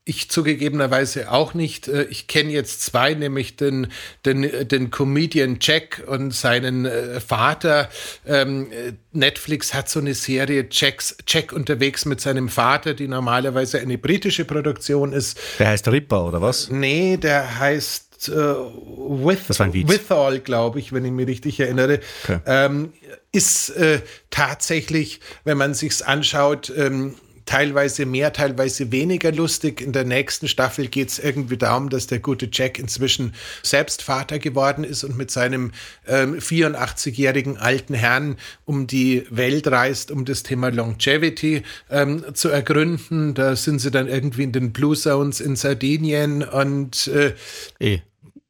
ich zugegebenerweise auch nicht. Äh, ich kenne jetzt zwei, nämlich den, den, den Comedian Jack und seinen äh, Vater. Ähm, Netflix hat so eine Serie Jacks, Jack unterwegs mit seinem Vater, die normalerweise eine britische Produktion ist. Der heißt Ripper, oder was? Nee, der heißt äh, With, Withall, glaube ich, wenn ich mich richtig erinnere. Okay. Ähm, ist äh, tatsächlich, wenn man sich's anschaut, ähm, teilweise mehr, teilweise weniger lustig. In der nächsten Staffel geht es irgendwie darum, dass der gute Jack inzwischen selbst Vater geworden ist und mit seinem ähm, 84-jährigen alten Herrn um die Welt reist, um das Thema Longevity ähm, zu ergründen. Da sind sie dann irgendwie in den Blue Zones in Sardinien und äh, eh.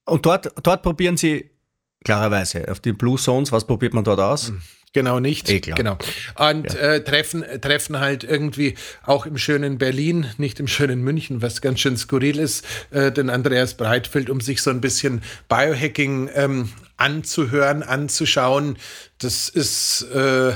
Und dort, dort probieren sie klarerweise auf die Blue Zones, was probiert man dort aus? Mhm. Genau nicht. Eh genau. Und ja. äh, treffen, treffen halt irgendwie auch im schönen Berlin, nicht im schönen München, was ganz schön skurril ist, äh, den Andreas Breitfeld, um sich so ein bisschen Biohacking ähm, anzuhören, anzuschauen. Das ist äh,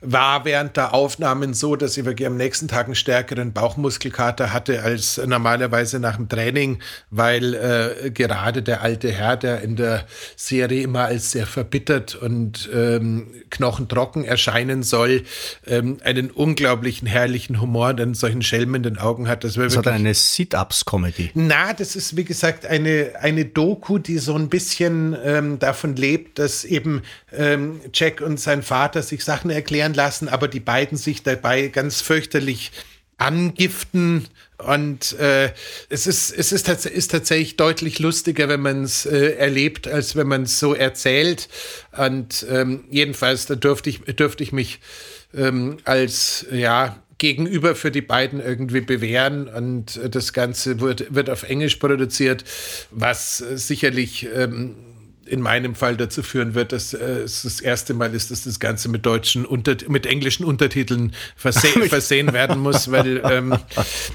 war während der Aufnahmen so, dass ich wirklich am nächsten Tag einen stärkeren Bauchmuskelkater hatte als normalerweise nach dem Training, weil äh, gerade der alte Herr, der in der Serie immer als sehr verbittert und ähm, knochentrocken erscheinen soll, ähm, einen unglaublichen herrlichen Humor und einen solchen Schelm in den Augen hat. Das, das hat eine Sit-Ups-Comedy. Na, das ist wie gesagt eine, eine Doku, die so ein bisschen ähm, davon lebt, dass eben ähm, Jack und sein Vater sich Sachen erklären erklären lassen, aber die beiden sich dabei ganz fürchterlich angiften und äh, es ist es ist, tats ist tatsächlich deutlich lustiger, wenn man es äh, erlebt, als wenn man es so erzählt. Und ähm, jedenfalls da dürfte ich dürfte ich mich ähm, als ja gegenüber für die beiden irgendwie bewähren und das Ganze wird, wird auf Englisch produziert, was sicherlich ähm, in meinem Fall dazu führen wird, dass äh, es das erste Mal ist, dass das Ganze mit deutschen Unter mit englischen Untertiteln verse versehen werden muss, weil ähm,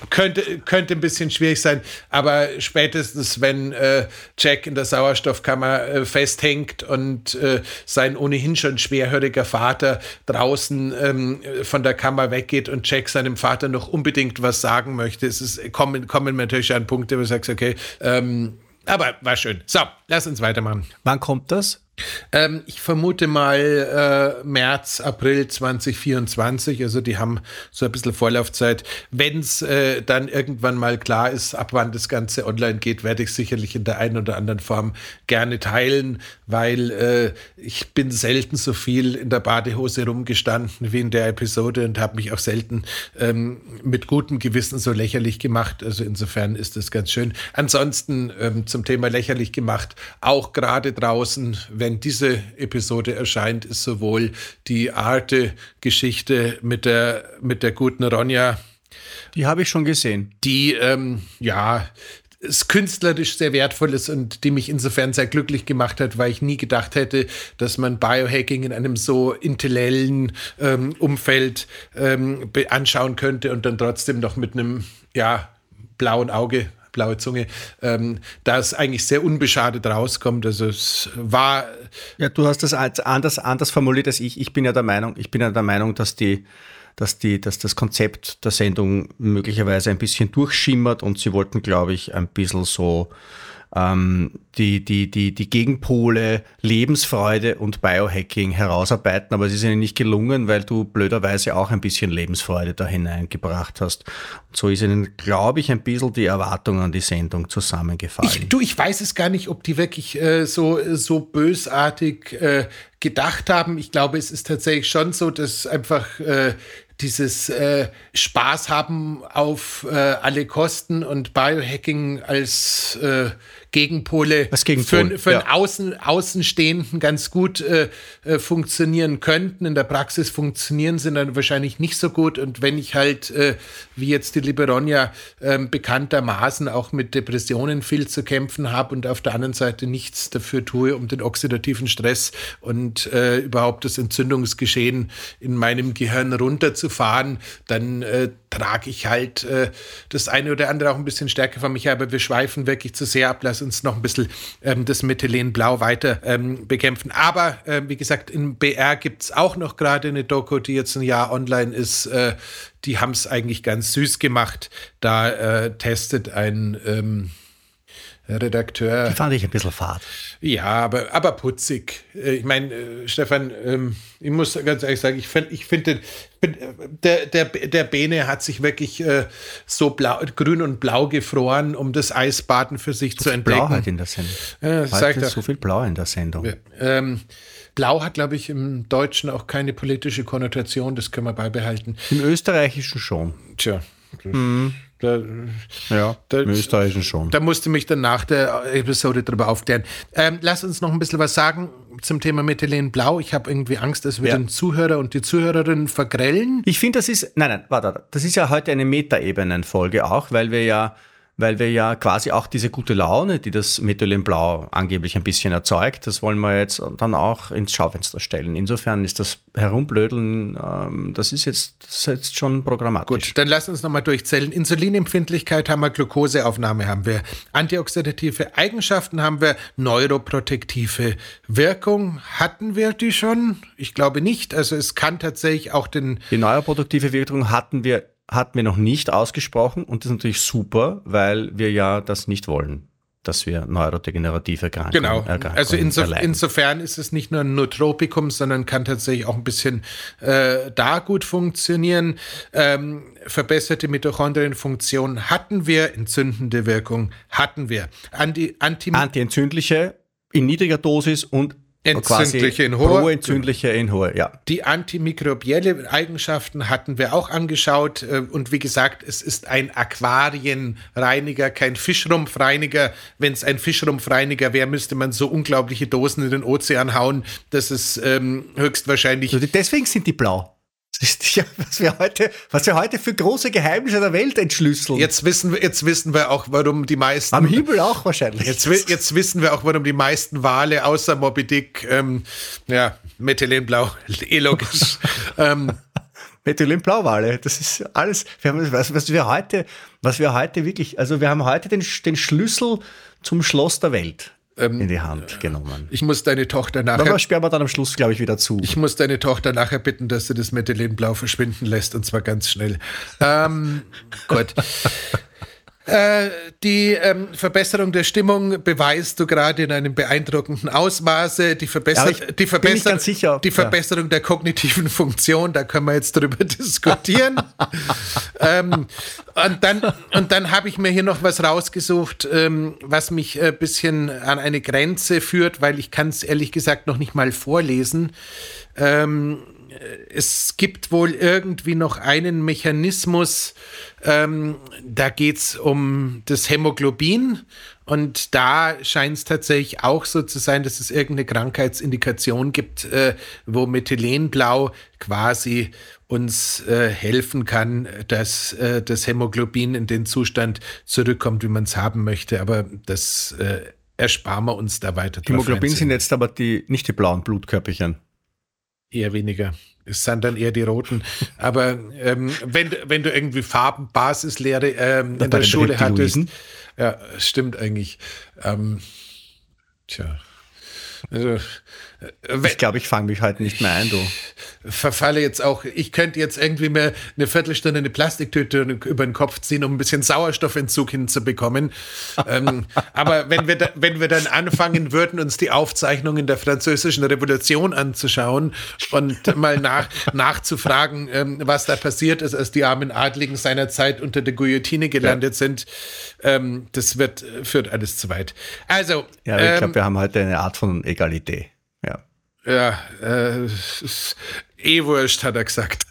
könnte könnte ein bisschen schwierig sein. Aber spätestens wenn äh, Jack in der Sauerstoffkammer äh, festhängt und äh, sein ohnehin schon schwerhöriger Vater draußen ähm, von der Kammer weggeht und Jack seinem Vater noch unbedingt was sagen möchte, es ist, kommen kommen natürlich an Punkte, wo du sagst, okay, ähm, Aber war schön. So, lass uns weitermachen. Wann kommt das? Ähm, ich vermute mal äh, März, April 2024. Also die haben so ein bisschen Vorlaufzeit. Wenn es äh, dann irgendwann mal klar ist, ab wann das Ganze online geht, werde ich sicherlich in der einen oder anderen Form gerne teilen, weil äh, ich bin selten so viel in der Badehose rumgestanden wie in der Episode und habe mich auch selten ähm, mit gutem Gewissen so lächerlich gemacht. Also insofern ist das ganz schön. Ansonsten ähm, zum Thema lächerlich gemacht, auch gerade draußen, wenn diese Episode erscheint, ist sowohl die Arte-Geschichte mit der, mit der guten Ronja. Die habe ich schon gesehen. Die, ähm, ja, es künstlerisch sehr wertvoll ist und die mich insofern sehr glücklich gemacht hat, weil ich nie gedacht hätte, dass man Biohacking in einem so intellektuellen ähm, Umfeld ähm, anschauen könnte und dann trotzdem noch mit einem ja, blauen Auge blaue Zunge, ähm, da es eigentlich sehr unbeschadet rauskommt. Also es war. Ja, du hast das anders, anders formuliert als ich. Ich bin ja der Meinung, ich bin ja der Meinung, dass die, dass die, dass das Konzept der Sendung möglicherweise ein bisschen durchschimmert und sie wollten, glaube ich, ein bisschen so ähm, die, die, die, die Gegenpole Lebensfreude und Biohacking herausarbeiten, aber es ist ihnen nicht gelungen, weil du blöderweise auch ein bisschen Lebensfreude da hineingebracht hast. Und so ist ihnen, glaube ich, ein bisschen die Erwartung an die Sendung zusammengefallen. Ich, du, ich weiß es gar nicht, ob die wirklich äh, so, so bösartig äh, gedacht haben. Ich glaube, es ist tatsächlich schon so, dass einfach äh, dieses äh, Spaß haben auf äh, alle Kosten und Biohacking als äh, Gegenpole für, für ja. einen Außen, Außenstehenden ganz gut äh, äh, funktionieren könnten. In der Praxis funktionieren sie dann wahrscheinlich nicht so gut. Und wenn ich halt, äh, wie jetzt die Liberonia, äh, bekanntermaßen auch mit Depressionen viel zu kämpfen habe und auf der anderen Seite nichts dafür tue, um den oxidativen Stress und äh, überhaupt das Entzündungsgeschehen in meinem Gehirn runterzufahren, dann äh, trage ich halt das eine oder andere auch ein bisschen stärker von mich, aber wir schweifen wirklich zu sehr ab. Lass uns noch ein bisschen ähm, das Methylenblau weiter ähm, bekämpfen. Aber äh, wie gesagt, in BR gibt es auch noch gerade eine Doku, die jetzt ein Jahr online ist. Äh, die haben es eigentlich ganz süß gemacht. Da äh, testet ein ähm, Redakteur. Die fand ich ein bisschen fad. Ja, aber, aber putzig. Äh, ich meine, äh, Stefan, ähm, ich muss ganz ehrlich sagen, ich finde, ich finde, der, der, der Bene hat sich wirklich äh, so blau, grün und blau gefroren, um das Eisbaden für sich so zu entdecken. Blau halt in der Sendung. Ja, Heute so viel Blau in der Sendung. Ja, ähm, Blau hat, glaube ich, im Deutschen auch keine politische Konnotation, das können wir beibehalten. Im Österreichischen schon. Tja. Mhm. Da, ja, da, Österreichischen schon. Da musste mich dann nach der Episode darüber aufklären. Ähm, lass uns noch ein bisschen was sagen zum Thema Methylen Blau. Ich habe irgendwie Angst, dass wir ja. den Zuhörer und die Zuhörerin vergrellen. Ich finde, das ist, nein, nein, warte, das ist ja heute eine Metaebenen-Folge auch, weil wir ja weil wir ja quasi auch diese gute Laune, die das Methylenblau angeblich ein bisschen erzeugt, das wollen wir jetzt dann auch ins Schaufenster stellen. Insofern ist das Herumblödeln, ähm, das ist jetzt, das ist jetzt schon programmatisch. Gut, dann lass uns nochmal durchzählen. Insulinempfindlichkeit haben wir, Glukoseaufnahme haben wir, antioxidative Eigenschaften haben wir, neuroprotektive Wirkung. Hatten wir die schon? Ich glaube nicht. Also es kann tatsächlich auch den... Die neuroproduktive Wirkung hatten wir hatten wir noch nicht ausgesprochen und das ist natürlich super, weil wir ja das nicht wollen, dass wir neurodegenerative Erkrankungen Genau, Erkrankungen also insof insofern ist es nicht nur ein Nootropikum, sondern kann tatsächlich auch ein bisschen äh, da gut funktionieren. Ähm, verbesserte Mitochondrienfunktion hatten wir, entzündende Wirkung hatten wir. Anti, Anti Antientzündliche in niedriger Dosis und Entzündliche in hoher. Pro-entzündliche in hoher, ja. Die antimikrobielle Eigenschaften hatten wir auch angeschaut. Äh, und wie gesagt, es ist ein Aquarienreiniger, kein Fischrumpfreiniger. Wenn es ein Fischrumpfreiniger wäre, müsste man so unglaubliche Dosen in den Ozean hauen, dass es ähm, höchstwahrscheinlich. Deswegen sind die blau. Ja, was wir heute, was wir heute für große Geheimnisse der Welt entschlüsseln. Jetzt wissen wir, jetzt wissen wir auch, warum die meisten. Am Himmel auch wahrscheinlich. Jetzt, jetzt wissen wir auch, warum die meisten Wale außer Moby Dick, ähm, ja, Methylenblau, eh logisch. ähm, Methylenblauwale, das ist alles, wir haben, was, was wir heute, was wir heute wirklich, also wir haben heute den, den Schlüssel zum Schloss der Welt ähm, in die Hand genommen. Ich muss deine Tochter nachher. Aber sperren wir dann am Schluss, glaube ich, wieder zu. Ich muss deine Tochter nachher bitten, dass sie das Methylenblau verschwinden lässt und zwar ganz schnell. ähm, gut. Äh, die ähm, Verbesserung der Stimmung beweist du gerade in einem beeindruckenden Ausmaße. Die, Verbesser ja, die, Verbesser die Verbesserung ja. der kognitiven Funktion, da können wir jetzt drüber diskutieren. ähm, und dann, und dann habe ich mir hier noch was rausgesucht, ähm, was mich ein äh, bisschen an eine Grenze führt, weil ich kann es ehrlich gesagt noch nicht mal vorlesen. Ähm, es gibt wohl irgendwie noch einen Mechanismus, ähm, da geht es um das Hämoglobin und da scheint es tatsächlich auch so zu sein, dass es irgendeine Krankheitsindikation gibt, äh, wo Methylenblau quasi uns äh, helfen kann, dass äh, das Hämoglobin in den Zustand zurückkommt, wie man es haben möchte. Aber das äh, ersparen wir uns da weiter. Hämoglobin sind jetzt aber die, nicht die blauen Blutkörperchen. Eher weniger. Es sind dann eher die roten. Aber ähm, wenn, wenn du irgendwie Farbenbasislehre ähm, in der Schule hattest, ja, stimmt eigentlich. Ähm, tja. Also, ich glaube, ich fange mich heute nicht mehr ein, du. Verfalle jetzt auch, ich könnte jetzt irgendwie mehr eine Viertelstunde eine Plastiktüte über den Kopf ziehen, um ein bisschen Sauerstoffentzug hinzubekommen. ähm, aber wenn wir, da, wenn wir dann anfangen würden, uns die Aufzeichnungen der französischen Revolution anzuschauen und mal nach, nachzufragen, ähm, was da passiert ist, als die armen Adligen seinerzeit unter der Guillotine gelandet ja. sind, ähm, das wird, führt alles zu weit. Also. Ja, ich glaube, ähm, wir haben heute eine Art von Egalität. Ja. Äh, eh wurscht, hat er gesagt.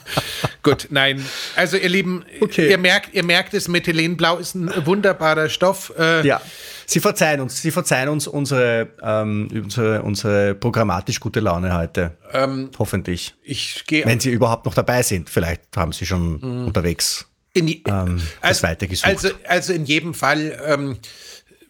Gut, nein. Also ihr Lieben, okay. ihr merkt, ihr merkt es, Methylenblau ist ein wunderbarer Stoff. Äh, ja. Sie verzeihen uns, Sie verzeihen uns unsere, ähm, unsere, unsere programmatisch gute Laune heute. Ähm, Hoffentlich. Ich gehe. Wenn Sie überhaupt noch dabei sind. Vielleicht haben Sie schon unterwegs in ähm, das also, weitergesucht. Also, also in jedem Fall.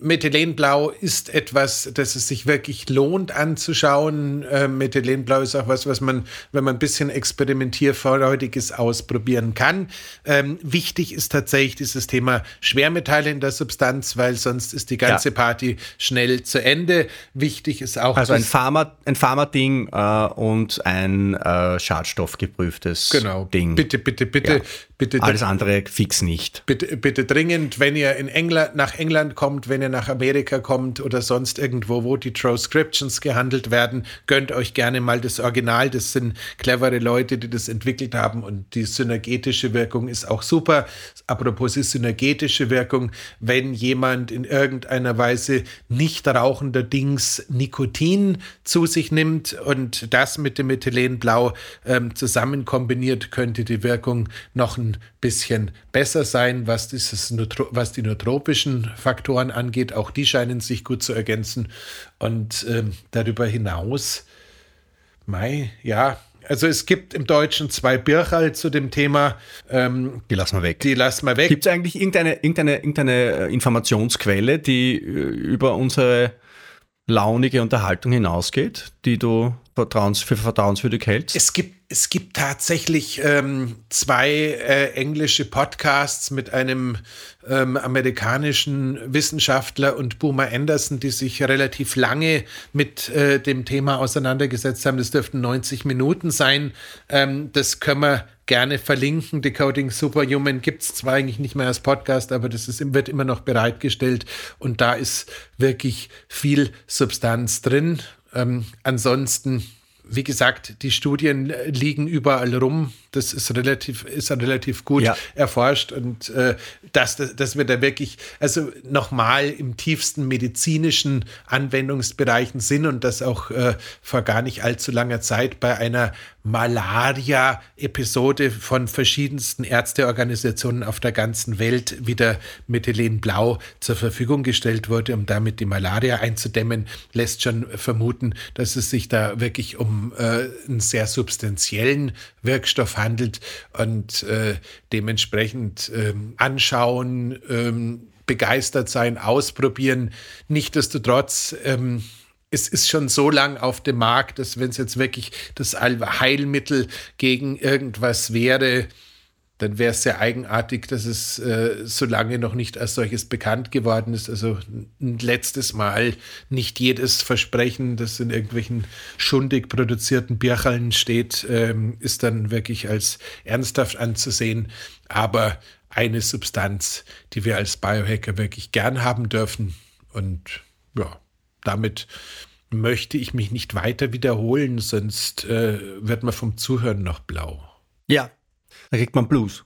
Methylenblau ist etwas, das es sich wirklich lohnt anzuschauen. Äh, Methylenblau ist auch was, was man, wenn man ein bisschen experimentierfreudiges ausprobieren kann. Ähm, wichtig ist tatsächlich dieses Thema Schwermetalle in der Substanz, weil sonst ist die ganze ja. Party schnell zu Ende. Wichtig ist auch. Also ein Pharma, ein Pharma-Ding äh, und ein äh, schadstoffgeprüftes genau. Ding. Bitte, bitte, bitte, ja. bitte. Alles andere fix nicht. Bitte, bitte dringend, wenn ihr in England, nach England kommt, wenn ihr ihr nach Amerika kommt oder sonst irgendwo, wo die Transcriptions gehandelt werden, gönnt euch gerne mal das Original. Das sind clevere Leute, die das entwickelt haben und die synergetische Wirkung ist auch super. Apropos die synergetische Wirkung, wenn jemand in irgendeiner Weise nicht rauchender Dings Nikotin zu sich nimmt und das mit dem Methylenblau ähm, zusammen kombiniert, könnte die Wirkung noch ein bisschen besser sein, was, dieses, was die neutropischen Faktoren angeht. Auch die scheinen sich gut zu ergänzen. Und ähm, darüber hinaus, Mai, ja, also es gibt im Deutschen zwei Birchal zu dem Thema. Ähm, die lassen wir weg. Die lassen wir weg. Gibt es eigentlich irgendeine, irgendeine, irgendeine äh, Informationsquelle, die äh, über unsere launige Unterhaltung hinausgeht, die du vertrauens, für vertrauenswürdig hältst? Es gibt, es gibt tatsächlich ähm, zwei äh, englische Podcasts mit einem ähm, amerikanischen Wissenschaftler und Boomer Anderson, die sich relativ lange mit äh, dem Thema auseinandergesetzt haben. Das dürften 90 Minuten sein. Ähm, das können wir gerne verlinken. Decoding Superhuman gibt es zwar eigentlich nicht mehr als Podcast, aber das ist, wird immer noch bereitgestellt und da ist wirklich viel Substanz drin. Ähm, ansonsten, wie gesagt, die Studien liegen überall rum das ist relativ, ist relativ gut ja. erforscht und äh, dass, dass wir da wirklich, also nochmal im tiefsten medizinischen Anwendungsbereichen sind und das auch äh, vor gar nicht allzu langer Zeit bei einer Malaria-Episode von verschiedensten Ärzteorganisationen auf der ganzen Welt wieder Methylenblau zur Verfügung gestellt wurde, um damit die Malaria einzudämmen, lässt schon vermuten, dass es sich da wirklich um äh, einen sehr substanziellen Wirkstoff handelt und äh, dementsprechend ähm, anschauen, ähm, begeistert sein, ausprobieren. Nichtsdestotrotz, ähm, es ist schon so lang auf dem Markt, dass wenn es jetzt wirklich das Heilmittel gegen irgendwas wäre, dann wäre es sehr eigenartig, dass es äh, so lange noch nicht als solches bekannt geworden ist. Also ein letztes Mal nicht jedes Versprechen, das in irgendwelchen schundig produzierten Bierchallen steht, ähm, ist dann wirklich als ernsthaft anzusehen. Aber eine Substanz, die wir als Biohacker wirklich gern haben dürfen. Und ja, damit möchte ich mich nicht weiter wiederholen, sonst äh, wird man vom Zuhören noch blau. Ja, da kriegt man Blues.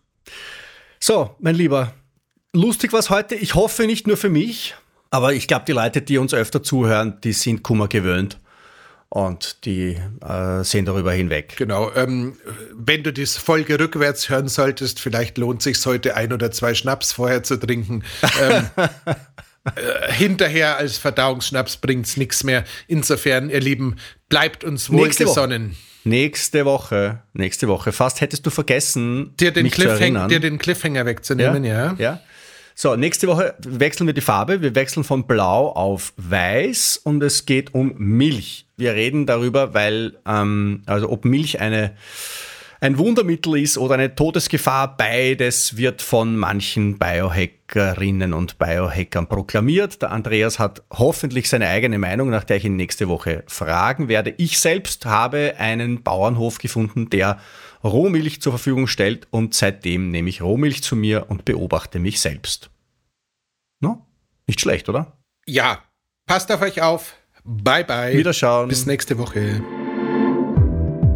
So, mein Lieber, lustig was heute. Ich hoffe nicht nur für mich, aber ich glaube, die Leute, die uns öfter zuhören, die sind Kummer gewöhnt und die äh, sehen darüber hinweg. Genau. Ähm, wenn du die Folge rückwärts hören solltest, vielleicht lohnt sich heute ein oder zwei Schnaps vorher zu trinken. Ähm, äh, hinterher als Verdauungsschnaps bringt es nichts mehr. Insofern, ihr Lieben, bleibt uns wohlgesonnen. Nächste Woche, nächste Woche. Fast hättest du vergessen, dir den, Cliffhang, dir den Cliffhanger wegzunehmen, ja. ja. ja. So, nächste Woche wechseln wir die Farbe. Wir wechseln von Blau auf Weiß und es geht um Milch. Wir reden darüber, weil, ähm, also ob Milch eine ein Wundermittel ist oder eine Todesgefahr. Beides wird von manchen Biohackerinnen und Biohackern proklamiert. Der Andreas hat hoffentlich seine eigene Meinung, nach der ich ihn nächste Woche fragen werde. Ich selbst habe einen Bauernhof gefunden, der Rohmilch zur Verfügung stellt und seitdem nehme ich Rohmilch zu mir und beobachte mich selbst. No? Nicht schlecht, oder? Ja, passt auf euch auf. Bye bye. Wiederschauen. Bis nächste Woche.